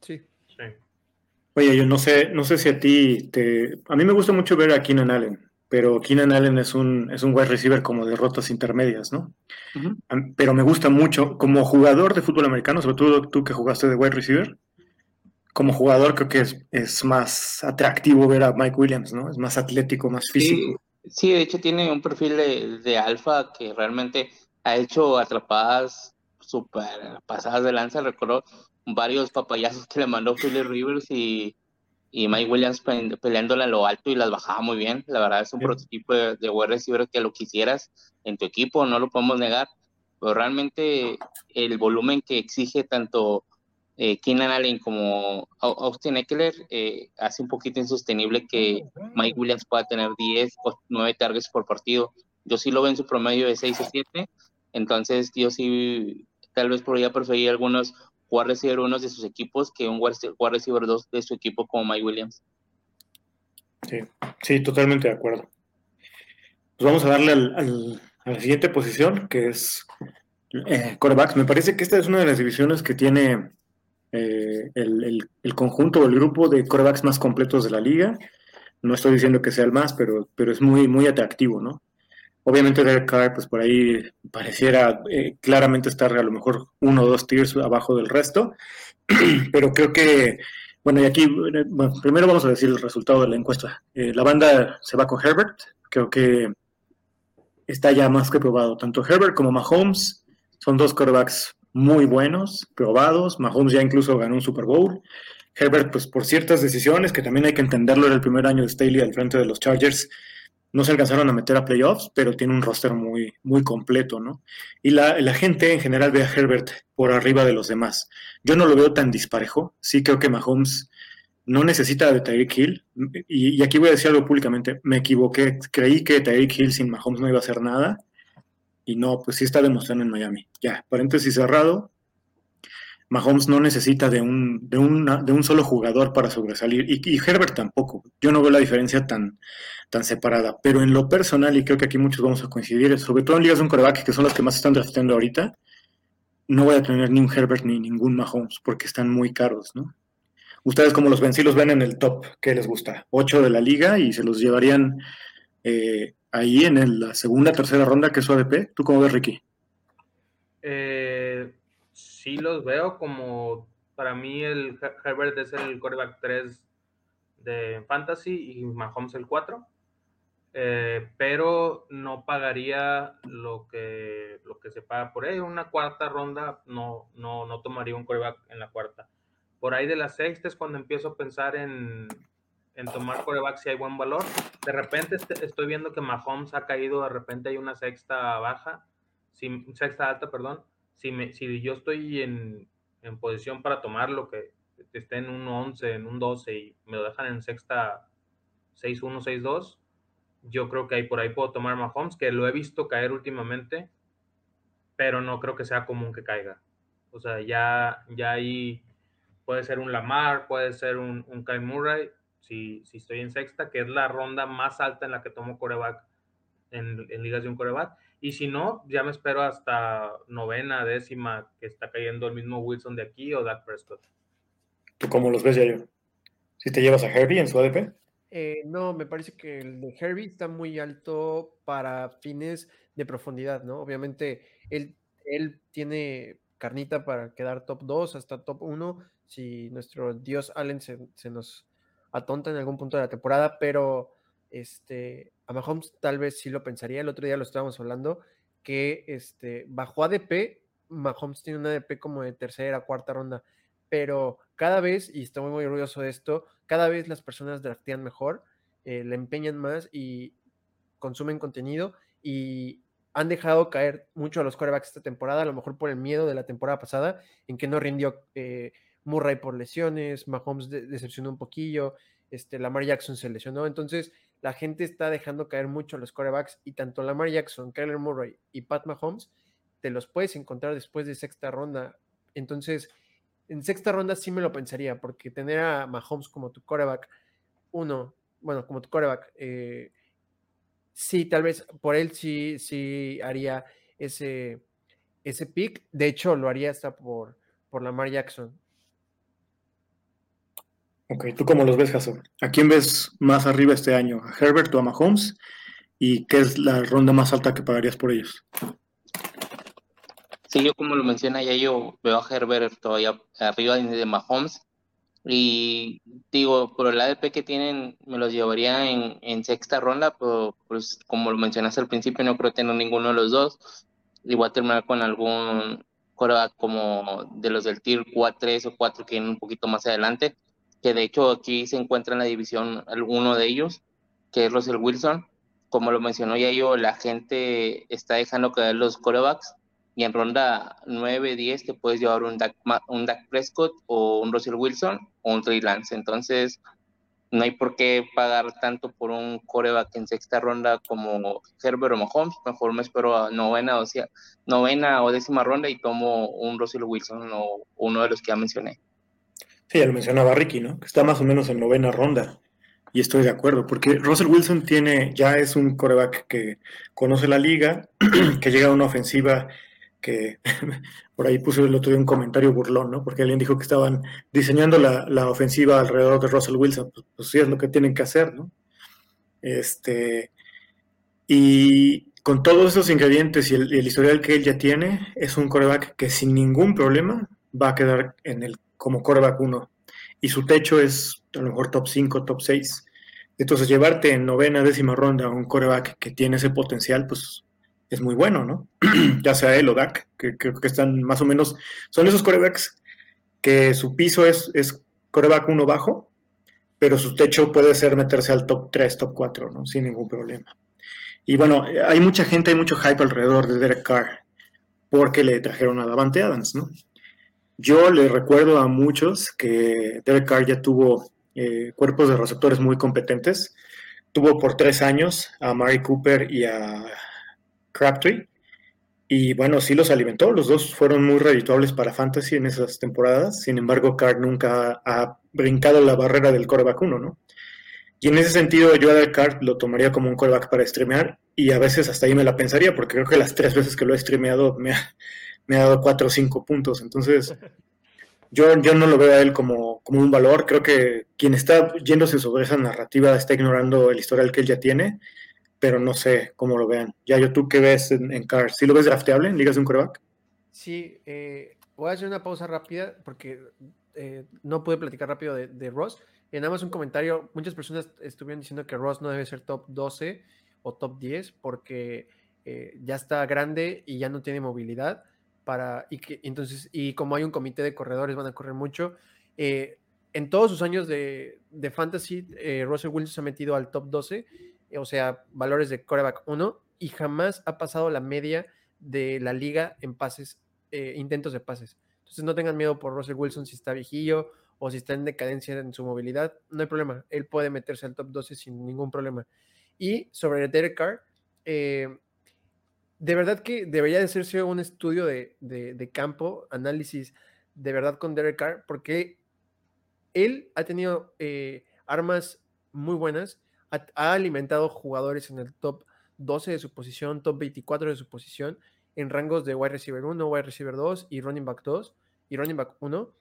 Sí. sí. Oye, yo no sé, no sé si a ti te. A mí me gusta mucho ver a Keenan Allen, pero Keenan Allen es un, es un wide receiver como de rotas intermedias, ¿no? Pero me gusta mucho, como jugador de fútbol americano, sobre todo tú que jugaste de wide receiver, como jugador creo que es, es más atractivo ver a Mike Williams, ¿no? Es más atlético, más físico. Sí, de hecho tiene un perfil de, de alfa que realmente ha hecho atrapadas súper pasadas de lanza. Recuerdo varios papayazos que le mandó Philly Rivers y, y Mike Williams peleándola en lo alto y las bajaba muy bien. La verdad es un prototipo de, de wide receiver que lo quisieras en tu equipo, no lo podemos negar. Pero realmente el volumen que exige tanto eh, Keenan Allen como Austin Eckler eh, hace un poquito insostenible que Mike Williams pueda tener 10 o 9 targets por partido. Yo sí lo veo en su promedio de 6 o 7. Entonces, yo sí tal vez podría preferir algunos jugar receiver unos de sus equipos que un jugar receiver dos de su equipo como Mike Williams. Sí, sí, totalmente de acuerdo. Pues vamos a darle al, a la siguiente posición, que es Eh, corebacks, me parece que esta es una de las divisiones que tiene eh, el, conjunto o el grupo de corebacks más completos de la liga. No estoy diciendo que sea el más, pero, pero es muy, muy atractivo, ¿no? Obviamente Derek Carr, pues por ahí pareciera eh, claramente estar a lo mejor uno o dos tiers abajo del resto, pero creo que, bueno, y aquí, bueno, primero vamos a decir el resultado de la encuesta. la banda se va con Herbert, creo que está ya más que probado. Tanto Herbert como Mahomes son dos quarterbacks muy buenos, probados. Mahomes ya incluso ganó un Super Bowl. Herbert, pues por ciertas decisiones, que también hay que entenderlo, era el primer año de Staley al frente de los Chargers, no se alcanzaron a meter a playoffs, pero tiene un roster muy, muy completo, ¿no? Y la, gente en general ve a Herbert por arriba de los demás. Yo no lo veo tan disparejo. Sí creo que Mahomes no necesita de Tyreek Hill. Y, aquí voy a decir algo públicamente. Me equivoqué. Creí que Tyreek Hill sin Mahomes no iba a hacer nada. Y no, pues sí está demostrando en Miami. Ya, paréntesis cerrado. Mahomes no necesita de un, de, de un solo jugador para sobresalir. Y, Herbert tampoco. Yo no veo la diferencia tan, tan separada. Pero en lo personal, y creo que aquí muchos vamos a coincidir, sobre todo en ligas de un coreback, que son las que más están drafteando ahorita, no voy a tener ni un Herbert ni ningún Mahomes, porque están muy caros, ¿no? ¿Ustedes cómo los ven? Los ven en el top, ¿qué les gusta? ¿Ocho de la liga y se los llevarían eh, ahí en la segunda, tercera ronda que es su ADP? ¿Tú cómo ves, Ricky? Eh, sí los veo como, para mí el Herbert es el quarterback 3 de Fantasy y Mahomes el 4. Eh, pero no pagaría lo que, lo que se paga por ello. Una cuarta ronda no, no, no tomaría un quarterback en la cuarta por ahí de la sexta es cuando empiezo a pensar en, tomar coreback si hay buen valor. De repente estoy viendo que Mahomes ha caído, de repente hay una sexta baja, si, sexta alta, perdón. Si, me, si yo estoy en, posición para tomar lo que esté en un 11, en un 12 y me lo dejan en sexta 6-1, 6-2, yo creo que ahí por ahí puedo tomar Mahomes, que lo he visto caer últimamente, pero no creo que sea común que caiga. O sea, ya, ya ahí puede ser un Lamar, puede ser un, un Kyle Murray, si, si, estoy en sexta, que es la ronda más alta en la que tomo coreback en, en, ligas de un coreback. Y si no, ya me espero hasta novena, décima, que está cayendo el mismo Wilson de aquí o Dak Prescott. ¿Tú cómo los ves, ya yo? ¿Si te llevas a Herbie en su ADP? Eh, no, me parece que el de Herbie está muy alto para fines de profundidad, ¿no? Obviamente, él, él tiene carnita para quedar top 2 hasta top 1 si nuestro dios Allen se, nos atonta en algún punto de la temporada, pero este, a Mahomes tal vez sí lo pensaría, el otro día lo estábamos hablando, que este, bajó ADP, Mahomes tiene un ADP como de tercera, cuarta ronda, pero cada vez, y estoy muy orgulloso de esto, cada vez las personas draftean mejor, eh, le empeñan más y consumen contenido y han dejado caer mucho a los quarterbacks esta temporada, a lo mejor por el miedo de la temporada pasada, en que no rindió eh, Murray por lesiones, Mahomes decepcionó un poquillo, este, Lamar Jackson se lesionó, entonces la gente está dejando caer mucho los quarterbacks y tanto Lamar Jackson, Kyler Murray y Pat Mahomes te los puedes encontrar después de sexta ronda. Entonces, en sexta ronda sí me lo pensaría, porque tener a Mahomes como tu quarterback, uno, bueno, como tu quarterback, eh, sí, tal vez por él sí, sí haría ese, ese pick. De hecho, lo haría hasta por, por Lamar Jackson. Ok, ¿tú cómo los ves, Jason? ¿A quién ves más arriba este año? ¿A Herbert o a Mahomes? ¿Y qué es la ronda más alta que pagarías por ellos? Sí, yo como lo menciona ya, yo veo a Herbert todavía arriba de Mahomes. Y digo, por el ADP que tienen, me los llevaría en, sexta ronda, pero pues como lo mencionaste al principio, no creo tener ninguno de los dos. Igual terminar con algún coreback como de los del Tier 4, 3 o 4 que vienen un poquito más adelante, que de hecho aquí se encuentra en la división alguno de ellos, que es Russell Wilson. Como lo mencionó ya yo, la gente está dejando caer los corebacks y en ronda 9, 10 te puedes llevar un Dak, un Dak Prescott o un Russell Wilson o un Trey Lance. Entonces, no hay por qué pagar tanto por un coreback en sexta ronda como Herbert o Mahomes. Mejor me espero a novena o, sea, novena o décima ronda y tomo un Russell Wilson o uno de los que ya mencioné. Sí, ya lo mencionaba Ricky, ¿no? Que está más o menos en novena ronda. Y estoy de acuerdo, porque Russell Wilson tiene, ya es un coreback que conoce la liga, que llega a una ofensiva que por ahí puse el otro día un comentario burlón, ¿no? Porque alguien dijo que estaban diseñando la, la ofensiva alrededor de Russell Wilson. Pues, pues, sí es lo que tienen que hacer, ¿no? Este, y con todos esos ingredientes y el, el, historial que él ya tiene, es un coreback que sin ningún problema va a quedar en el, como coreback 1. Y su techo es a lo mejor top 5, top 6. Entonces, llevarte en novena, décima ronda a un coreback que tiene ese potencial, pues es muy bueno, ¿no? ya sea él o Dak, que creo que están más o menos, son esos corebacks que su piso es, es coreback 1 bajo, pero su techo puede ser meterse al top 3, top 4, ¿no? Sin ningún problema. Y bueno, hay mucha gente, hay mucho hype alrededor de Derek Carr, porque le trajeron a Davante Adams, ¿no? Yo le recuerdo a muchos que Derek Carr ya tuvo eh, cuerpos de receptores muy competentes. Tuvo por tres años a Mari Cooper y a Crabtree. Y bueno, sí los alimentó. Los dos fueron muy redituables para Fantasy en esas temporadas. Sin embargo, Carr nunca ha brincado la barrera del coreback 1, ¿no? Y en ese sentido, yo a Derek Carr lo tomaría como un coreback para streamear. Y a veces hasta ahí me la pensaría, porque creo que las tres veces que lo he streameado me ha, me ha dado cuatro o cinco puntos. Entonces, yo, yo no lo veo a él como, como, un valor. Creo que quien está yéndose sobre esa narrativa está ignorando el historial que él ya tiene, pero no sé cómo lo vean. Ya yo, ¿tú qué ves en, en Carr? ¿Sí lo ves drafteable en ligas de un coreback? Sí, eh, voy a hacer una pausa rápida porque eh, no pude platicar rápido de, de Ross. Y nada más un comentario. Muchas personas estuvieron diciendo que Ross no debe ser top 12 o top 10 porque eh, ya está grande y ya no tiene movilidad para, y que entonces, y como hay un comité de corredores, van a correr mucho. Eh, en todos sus años de, de fantasy, eh, Russell Wilson se ha metido al top 12, eh, o sea, valores de coreback 1, y jamás ha pasado la media de la liga en pases, intentos de pases. Entonces no tengan miedo por Russell Wilson si está viejillo o si está en decadencia en su movilidad, no hay problema, él puede meterse al top 12 sin ningún problema. Y sobre Derek Carr, eh, de verdad que debería de hacerse un estudio de, de, de, campo, análisis de verdad con Derek Carr, porque él ha tenido eh, armas muy buenas, ha, ha, alimentado jugadores en el top 12 de su posición, top 24 de su posición, en rangos de wide receiver 1, wide receiver 2 y running back 2 y running back 1,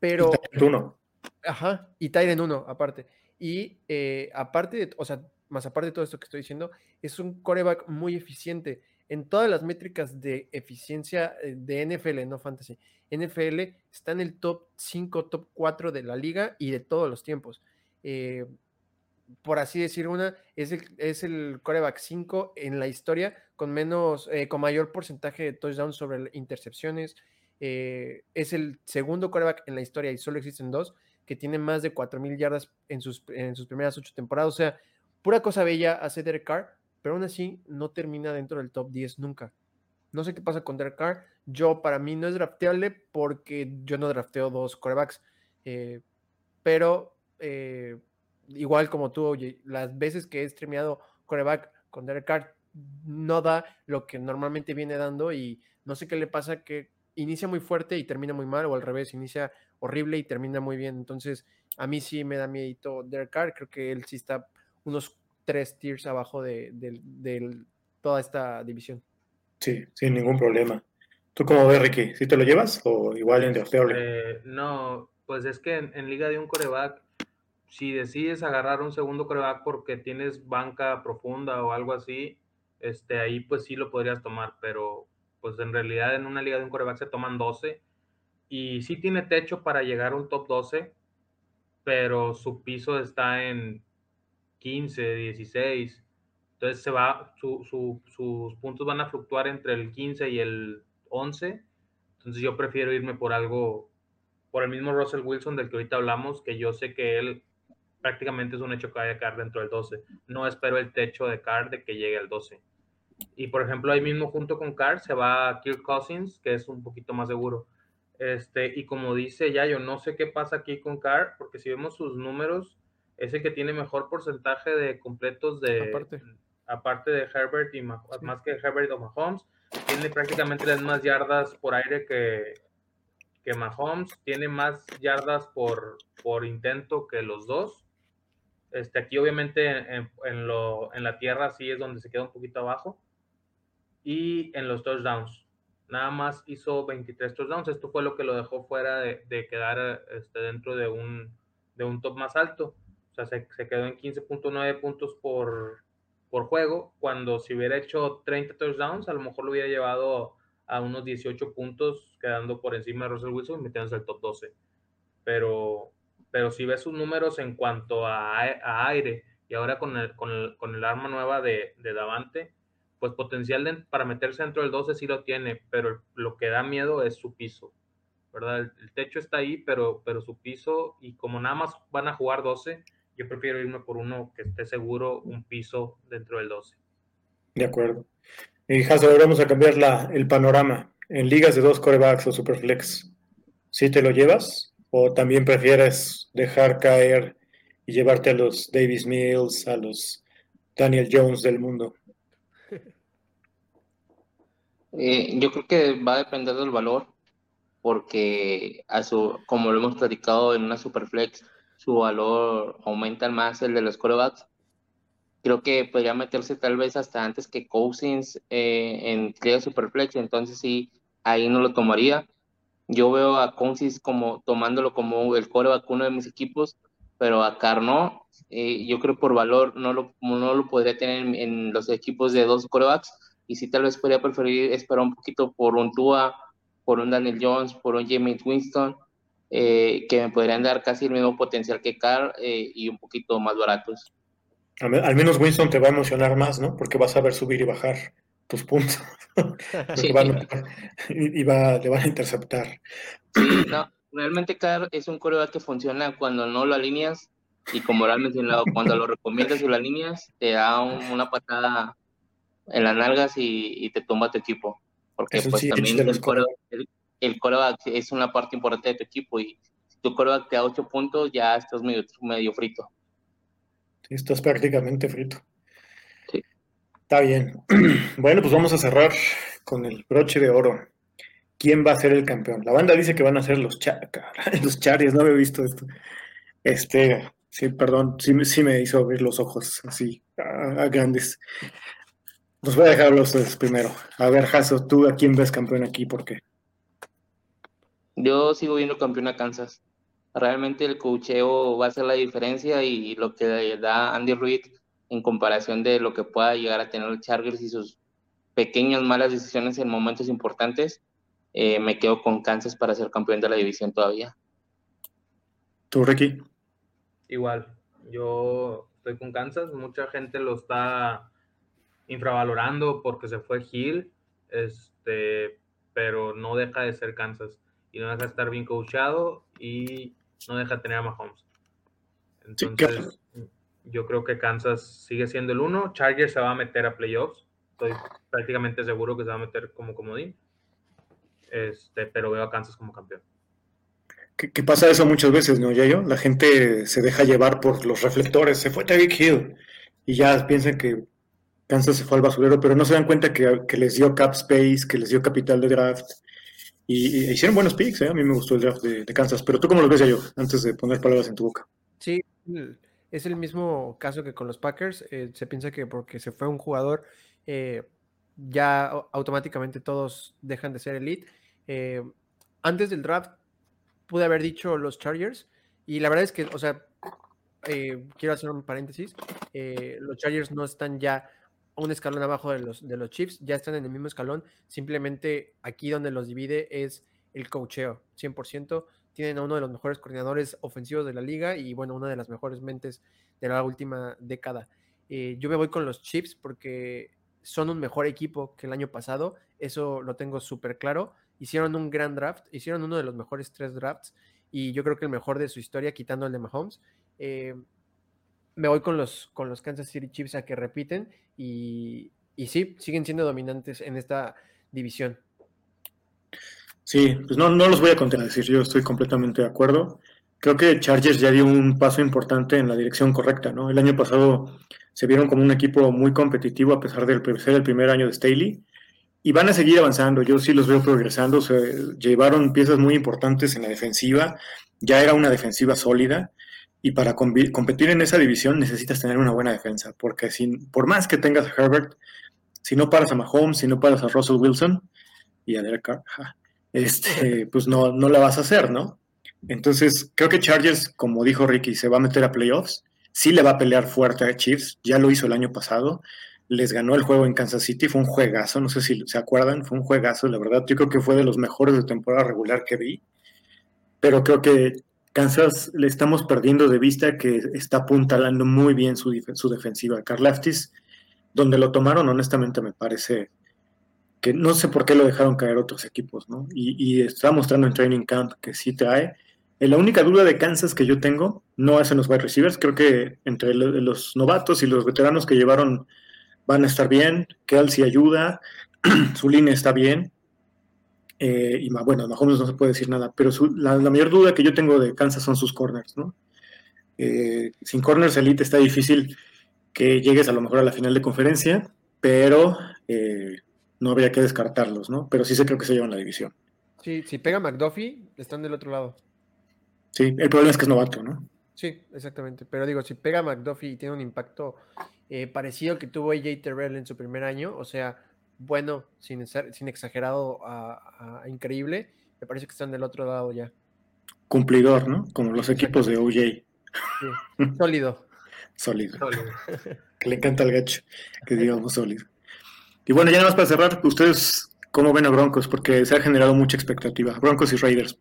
pero... Uno. Ajá, y Tyden 1 aparte. Y eh, aparte, de, o sea, más aparte de todo esto que estoy diciendo, es un coreback muy eficiente en todas las métricas de eficiencia eh, de NFL, no fantasy. NFL está en el top 5, top 4 de la liga y de todos los tiempos. Eh, por así decir una, es el, es el coreback 5 en la historia con menos, eh, con mayor porcentaje de touchdowns sobre intercepciones. Es el segundo coreback en la historia y solo existen dos que tiene más de 4.000 yardas en sus, en sus primeras ocho temporadas. O sea, pura cosa bella hace Derek Carr pero aún así no termina dentro del top 10 nunca. No sé qué pasa con Derek Carr. Yo, para mí, no es drafteable porque yo no drafteo dos corebacks. Eh, pero eh, igual como tú, oye, las veces que he streameado coreback con Derek Carr no da lo que normalmente viene dando y no sé qué le pasa que inicia muy fuerte y termina muy mal o al revés, inicia horrible y termina muy bien. Entonces, a mí sí me da miedo Derek Carr. Creo que él sí está unos tres tiers abajo de, de, de, toda esta división. Sí, sin ningún problema. ¿Tú cómo ves, Ricky? ¿Sí te lo llevas o igual en eh, No, pues es que en, en, liga de un coreback, si decides agarrar un segundo coreback porque tienes banca profunda o algo así, este, ahí pues sí lo podrías tomar, pero pues en realidad en una liga de un coreback se toman 12 y sí tiene techo para llegar a un top 12, pero su piso está en 15, 16. Entonces se va, su, su, sus puntos van a fluctuar entre el 15 y el 11. Entonces yo prefiero irme por algo, por el mismo Russell Wilson del que ahorita hablamos, que yo sé que él prácticamente es un hecho que vaya a caer dentro del 12. No espero el techo de Carr de que llegue al 12. Y por ejemplo, ahí mismo junto con Carr se va Kirk Cousins, que es un poquito más seguro. Este, y como dice ya, yo no sé qué pasa aquí con Carr, porque si vemos sus números, es el que tiene mejor porcentaje de completos de aparte, aparte de Herbert y más, sí. más que Herbert o Mahomes. Tiene prácticamente las mismas yardas por aire que, que Mahomes. Tiene más yardas por, por intento que los dos. Este, aquí obviamente en, en, lo, en la tierra sí es donde se queda un poquito abajo. Y en los touchdowns. nada más hizo 23 touchdowns. Esto fue lo que lo dejó fuera de, quedar este, dentro de un, de un top más alto. O sea, se, se quedó en 15.9 puntos por, por juego, cuando si hubiera hecho 30 touchdowns, a lo mejor lo hubiera llevado a unos 18 puntos, quedando por encima de Russell Wilson y metiéndose al top 12. Pero, pero si ves sus números en cuanto a, aire y ahora con el, con el, con el arma nueva de, de, Davante, pues potencial para meterse dentro del 12 sí lo tiene, pero lo que da miedo es su piso, ¿verdad? El, el, techo está ahí, pero, pero su piso, y como nada más van a jugar 12, yo prefiero irme por uno que esté seguro, un piso dentro del 12. De acuerdo. Y Hasso, vamos a cambiar la, el panorama. En ligas de dos corebacks o superflex, ¿sí te lo llevas? ¿O también prefieres dejar caer y llevarte a los Davis Mills, a los Daniel Jones del mundo? Eh, yo creo que va a depender del valor, porque a su, como lo hemos platicado en una superflex, su valor aumenta más el de los corebacks. Creo que podría meterse tal vez hasta antes que Cousins eh, en Liga Superflex, entonces sí, ahí no lo tomaría. Yo veo a Cousins como tomándolo como el coreback uno de mis equipos, pero a Carno, eh, yo creo por valor no lo, no lo podría tener en, los equipos de dos corebacks, y sí tal vez podría preferir esperar un poquito por un Tua, por un Daniel Jones, por un James Winston, eh, que me podrían dar casi el mismo potencial que Carr eh, y un poquito más baratos. Al menos Winston te va a emocionar más, ¿no? Porque vas a ver subir y bajar tus puntos. y, va, le van a interceptar. Sí, no, realmente Carr es un coreback que funciona cuando no lo alineas y como lo has mencionado, cuando lo recomiendas y lo alineas, te da una patada en las nalgas y, te tumba tu equipo. Porque pues también el, el coreback es una parte importante de tu equipo y si tu coreback te da 8 puntos, ya estás medio, medio frito. Sí, estás prácticamente frito. Sí. Está bien. Bueno, pues vamos a cerrar con el broche de oro. ¿Quién va a ser el campeón? La banda dice que van a ser los, char los Charis, no había visto esto. Este, sí, perdón, sí, sí me hizo abrir los ojos así, a, grandes. Los voy a dejar los primero. A ver, Jaso, ¿tú a quién ves campeón aquí? ¿Por qué? Yo sigo viendo campeón a Kansas. Realmente el cocheo va a ser la diferencia y lo que da Andy Reid en comparación de lo que pueda llegar a tener el Chargers y sus pequeñas malas decisiones en momentos importantes, eh, me quedo con Kansas para ser campeón de la división todavía. ¿Tú, Ricky? Igual, yo estoy con Kansas, mucha gente lo está infravalorando porque se fue Hill, este, pero no deja de ser Kansas y no deja de estar bien coachado y no deja de tener a Mahomes. Entonces, yo creo que Kansas sigue siendo el uno. Chargers se va a meter a playoffs. Estoy prácticamente seguro que se va a meter como comodín. Este, pero veo a Kansas como campeón. ¿Qué, pasa eso muchas veces, no, Yayo? La gente se deja llevar por los reflectores. Se fue Tyreek Hill. Y ya piensan que Kansas se fue al basurero, pero no se dan cuenta que, que les dio cap space, que les dio capital de draft y, hicieron buenos picks, ¿eh? a mí me gustó el draft de, Kansas, pero tú cómo lo ves, yo, antes de poner palabras en tu boca. Sí, es el mismo caso que con los Packers. Eh, se piensa que porque se fue un jugador, eh, ya automáticamente todos dejan de ser elite. antes del draft pude haber dicho los Chargers, y la verdad es que, o sea, quiero hacer un paréntesis, los Chargers no están ya un escalón abajo de los, de los Chiefs, ya están en el mismo escalón, simplemente aquí donde los divide es el cocheo, 100%, tienen a uno de los mejores coordinadores ofensivos de la liga y bueno, una de las mejores mentes de la última década. Eh, yo me voy con los Chiefs porque son un mejor equipo que el año pasado, eso lo tengo súper claro, hicieron un gran draft, hicieron uno de los mejores tres drafts y yo creo que el mejor de su historia, quitando el de Mahomes. Eh, me voy con los, con los Kansas City Chiefs a que repiten y, y sí, siguen siendo dominantes en esta división. Sí, pues no, no los voy a contradecir, yo estoy completamente de acuerdo. Creo que Chargers ya dio un paso importante en la dirección correcta, ¿no? El año pasado se vieron como un equipo muy competitivo a pesar del ser el primer año de Staley y van a seguir avanzando. Yo sí los veo progresando. Se llevaron piezas muy importantes en la defensiva. Ya era una defensiva sólida. Y para competir en esa división necesitas tener una buena defensa, porque sin, por más que tengas a Herbert, si no paras a Mahomes, si no paras a Russell Wilson, y a Derek Carr, este, pues no, no la vas a hacer, ¿no? Entonces, creo que Chargers, como dijo Ricky, se va a meter a playoffs, sí le va a pelear fuerte a Chiefs, ya lo hizo el año pasado, les ganó el juego en Kansas City, fue un juegazo, no sé si se acuerdan, fue un juegazo, la verdad, yo creo que fue de los mejores de temporada regular que vi, pero creo que Kansas le estamos perdiendo de vista que está apuntalando muy bien su, su defensiva. Carlaftis, donde lo tomaron, honestamente me parece que no sé por qué lo dejaron caer otros equipos, ¿no? Y, y está mostrando en Training Camp que sí trae. Eh, la única duda de Kansas que yo tengo no es en los wide receivers. Creo que entre los novatos y los veteranos que llevaron van a estar bien. Kelsey ayuda, su línea está bien. Eh, y bueno, Mahomes no se puede decir nada, pero la, mayor duda que yo tengo de Kansas son sus corners, ¿no? Eh, sin corners elite está difícil que llegues a lo mejor a la final de conferencia, pero eh, no habría que descartarlos, ¿no? Pero sí se creo que se llevan la división. Sí, si pega McDuffie, están del otro lado. Sí, el problema es que es novato, ¿no? Sí, exactamente. Pero digo, si pega McDuffie y tiene un impacto parecido al que tuvo AJ Terrell en su primer año, o sea, bueno, sin, ser, sin exagerado a, increíble, me parece que están del otro lado ya. Cumplidor, ¿no? Como los equipos de OJ. Sí. Sólido. sólido. que le encanta al gacho, que digamos sólido. Y bueno, ya nada más para cerrar, ustedes, ¿cómo ven a Broncos? Porque se ha generado mucha expectativa. Broncos y Raiders.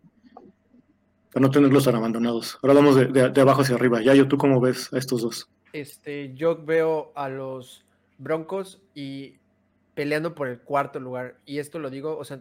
Para no tenerlos tan abandonados. Ahora vamos de, de abajo hacia arriba. Yayo, ¿tú cómo ves a estos dos? Este, yo veo a los Broncos y peleando por el cuarto lugar. Y esto lo digo, o sea,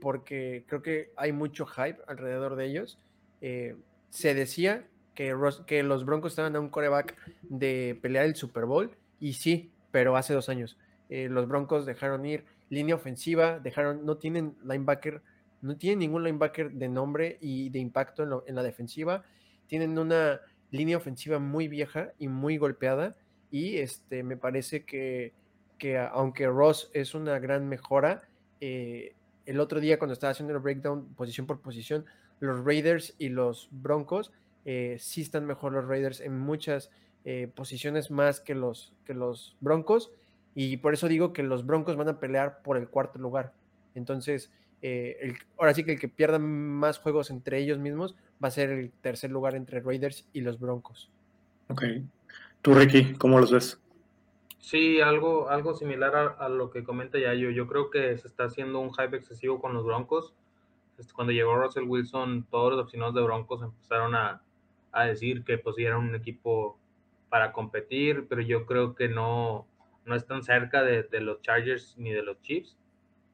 porque creo que hay mucho hype alrededor de ellos. Eh, se decía que, que, los Broncos estaban a un coreback de pelear el Super Bowl, y sí, pero hace dos años. Eh, los Broncos dejaron ir línea ofensiva, dejaron, no tienen linebacker, no tienen ningún linebacker de nombre y de impacto en, en la defensiva. Tienen una línea ofensiva muy vieja y muy golpeada. Y este, me parece que que aunque Ross es una gran mejora, eh, el otro día cuando estaba haciendo el breakdown posición por posición, los Raiders y los Broncos eh, sí están mejor los Raiders en muchas eh, posiciones más que los, que los Broncos y por eso digo que los Broncos van a pelear por el cuarto lugar. Entonces, ahora sí que el que pierda más juegos entre ellos mismos va a ser el tercer lugar entre Raiders y los Broncos. Ok. Tú, Ricky, ¿cómo los ves? Sí, algo, algo similar a, lo que comenta Yayo. Yo creo que se está haciendo un hype excesivo con los Broncos. Este, cuando llegó Russell Wilson, todos los aficionados de Broncos empezaron a, decir que pues era un equipo para competir, pero yo creo que no, no están cerca de, los Chargers ni de los Chiefs.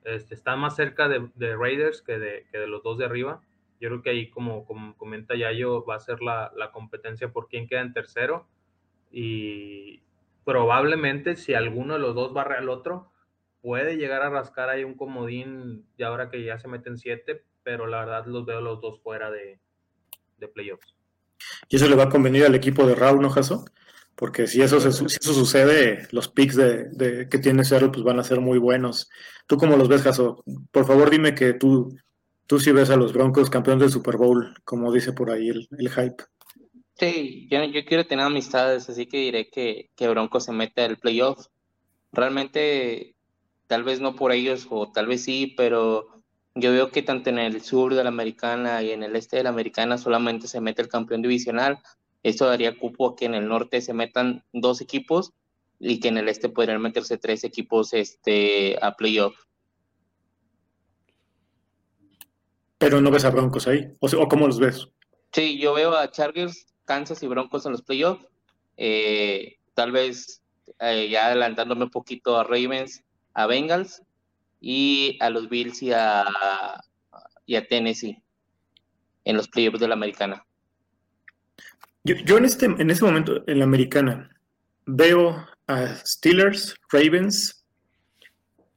Este, están más cerca de, Raiders que de, que de, los dos de arriba. Yo creo que ahí, como, como comenta Yayo, va a ser la, la competencia por quién queda en tercero. Y, probablemente si alguno de los dos barre al otro, puede llegar a rascar ahí un comodín y ahora que ya se meten siete, pero la verdad los veo los dos fuera de, playoffs. Y eso le va a convenir al equipo de Raúl, ¿no, Jaso? Porque si eso, eso sucede, los picks de, que tiene Seattle pues van a ser muy buenos. ¿Tú cómo los ves, Jaso? Por favor, dime que tú, tú sí ves a los Broncos campeones del Super Bowl, como dice por ahí el, el hype. Sí, yo, yo quiero tener amistades, así que diré que, que Bronco se mete al playoff. Realmente, tal vez no por ellos, o tal vez sí, pero yo veo que tanto en el sur de la americana y en el este de la americana solamente se mete el campeón divisional. Esto daría cupo a que en el norte se metan dos equipos y que en el este podrían meterse tres equipos este, a playoff. Pero no ves a Broncos ahí, o, o cómo los ves. Sí, yo veo a Chargers Kansas y Broncos en los playoffs. Eh, tal vez eh, ya adelantándome un poquito a Ravens, a Bengals y a los Bills y a, y a Tennessee en los playoffs de la americana. Yo, en, este, en este momento, en la americana, veo a Steelers, Ravens,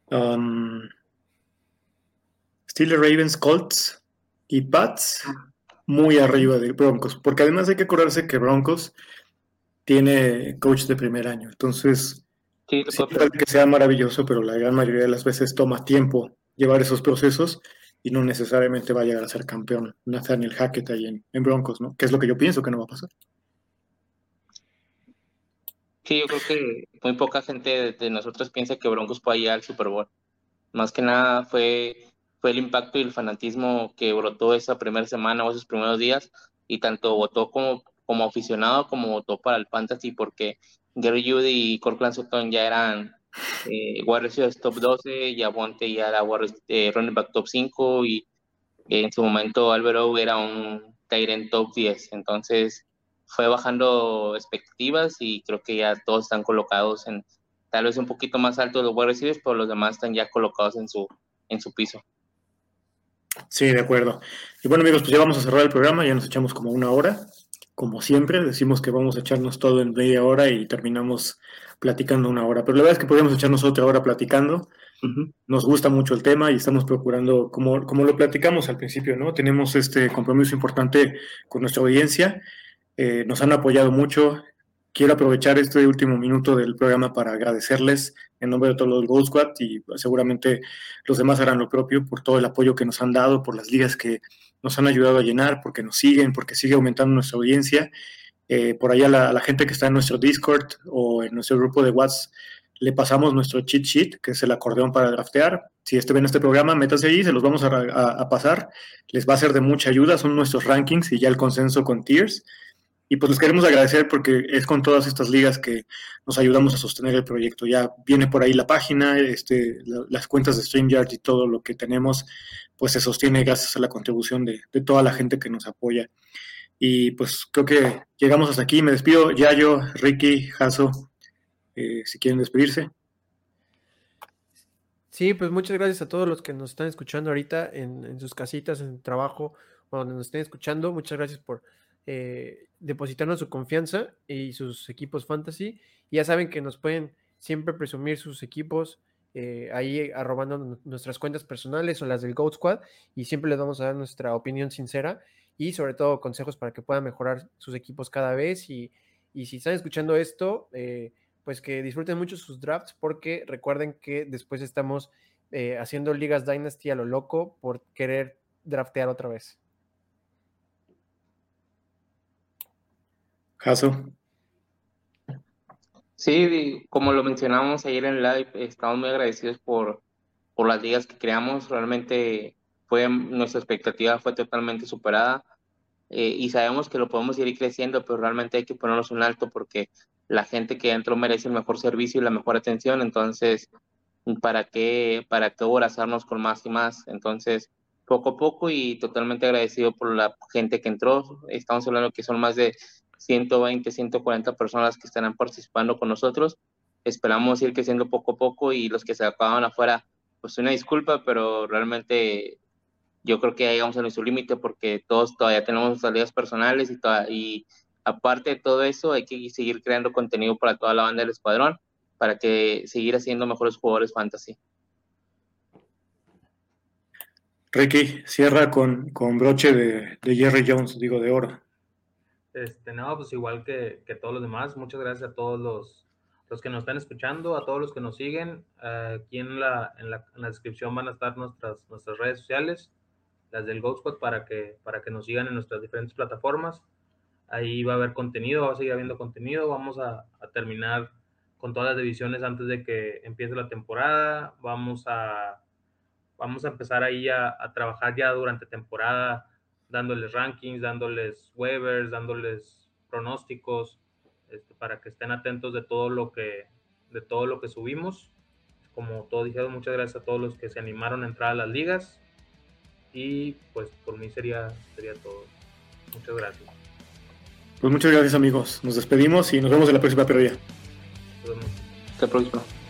um, Steelers, Ravens, Colts y Pats muy arriba de Broncos, porque además hay que acordarse que Broncos tiene coach de primer año, entonces sí, que sea maravilloso, pero la gran mayoría de las veces toma tiempo llevar esos procesos y no necesariamente va a llegar a ser campeón Nathaniel Hackett ahí en, en Broncos, ¿no? Que es lo que yo pienso que no va a pasar. Sí, yo creo que muy poca gente de nosotros piensa que Broncos puede llegar al Super Bowl. Más que nada fue fue el impacto y el fanatismo que brotó esa primera semana o esos primeros días, y tanto votó como, como aficionado como votó para el fantasy, porque Gary Judy y Corkland Sutton ya eran eh, top 12, y Abonte ya era eh, running back top 5, y en su momento Álvaro era un Tyrant top 10, entonces fue bajando expectativas y creo que ya todos están colocados en tal vez un poquito más alto los receivers, pero los demás están ya colocados en su, en su piso. Sí, de acuerdo. Y bueno, amigos, pues ya vamos a cerrar el programa, ya nos echamos como una hora. Como siempre, decimos que vamos a echarnos todo en media hora y terminamos platicando una hora. Pero la verdad es que podríamos echarnos otra hora platicando. Nos gusta mucho el tema y estamos procurando, como, como lo platicamos al principio, ¿no? Tenemos este compromiso importante con nuestra audiencia. Eh, nos han apoyado mucho. Quiero aprovechar este último minuto del programa para agradecerles en nombre de todos los Gold Squad y seguramente los demás harán lo propio por todo el apoyo que nos han dado, por las ligas que nos han ayudado a llenar, porque nos siguen, porque sigue aumentando nuestra audiencia. Eh, por allá la, la, gente que está en nuestro Discord o en nuestro grupo de WhatsApp, le pasamos nuestro cheat sheet, que es el acordeón para draftear. Si este ven este programa, métase ahí, se los vamos a, a, pasar. Les va a ser de mucha ayuda, son nuestros rankings y ya el consenso con tiers. Y pues les queremos agradecer porque es con todas estas ligas que nos ayudamos a sostener el proyecto. Ya viene por ahí la página, este, las cuentas de StreamYard y todo lo que tenemos, pues se sostiene gracias a la contribución de, toda la gente que nos apoya. Y pues creo que llegamos hasta aquí. Me despido, Yayo, Ricky, Jaso, eh, si quieren despedirse. Sí, pues muchas gracias a todos los que nos están escuchando ahorita en, en sus casitas, en el trabajo, o donde nos estén escuchando. Muchas gracias por eh, depositarnos su confianza y sus equipos fantasy. Y ya saben que nos pueden siempre presumir sus equipos eh, ahí arrobando nuestras cuentas personales o las del Goat Squad y siempre les vamos a dar nuestra opinión sincera y sobre todo consejos para que puedan mejorar sus equipos cada vez y, si están escuchando esto, eh, pues que disfruten mucho sus drafts porque recuerden que después estamos eh, haciendo ligas Dynasty a lo loco por querer draftear otra vez. Caso. Sí, como lo mencionamos ayer en live, estamos muy agradecidos por, por las ligas que creamos. Realmente fue nuestra expectativa fue totalmente superada eh, y sabemos que lo podemos ir creciendo, pero realmente hay que ponernos un alto porque la gente que entró merece el mejor servicio y la mejor atención. Entonces, ¿para qué, para qué abrazarnos con más y más? Entonces, poco a poco y totalmente agradecido por la gente que entró. Estamos hablando que son más de 120, 140 personas que estarán participando con nosotros. Esperamos ir creciendo poco a poco y los que se acaban afuera, pues una disculpa, pero realmente yo creo que llegamos a nuestro límite porque todos todavía tenemos salidas personales y, y aparte de todo eso hay que seguir creando contenido para toda la banda del escuadrón para que seguir haciendo mejores jugadores fantasy. Ricky, cierra con, con broche de, de Jerry Jones, digo de oro. Este, no, pues igual que, todos los demás, muchas gracias a todos los, los, que nos están escuchando, a todos los que nos siguen. aquí en la, en la, descripción van a estar nuestras, nuestras redes sociales, las del GoSpot, para que, para que nos sigan en nuestras diferentes plataformas. Ahí va a haber contenido, va a seguir habiendo contenido. Vamos a, terminar con todas las divisiones antes de que empiece la temporada. Vamos a, vamos a empezar ahí a, a trabajar ya durante temporada dándoles rankings, dándoles waivers, dándoles pronósticos, este, para que estén atentos de todo lo que, de todo lo que subimos. Como todo dijeron, muchas gracias a todos los que se animaron a entrar a las ligas. Y pues por mí sería, sería todo. Muchas gracias. Pues muchas gracias amigos. Nos despedimos y nos vemos en la próxima previa. Hasta la próxima.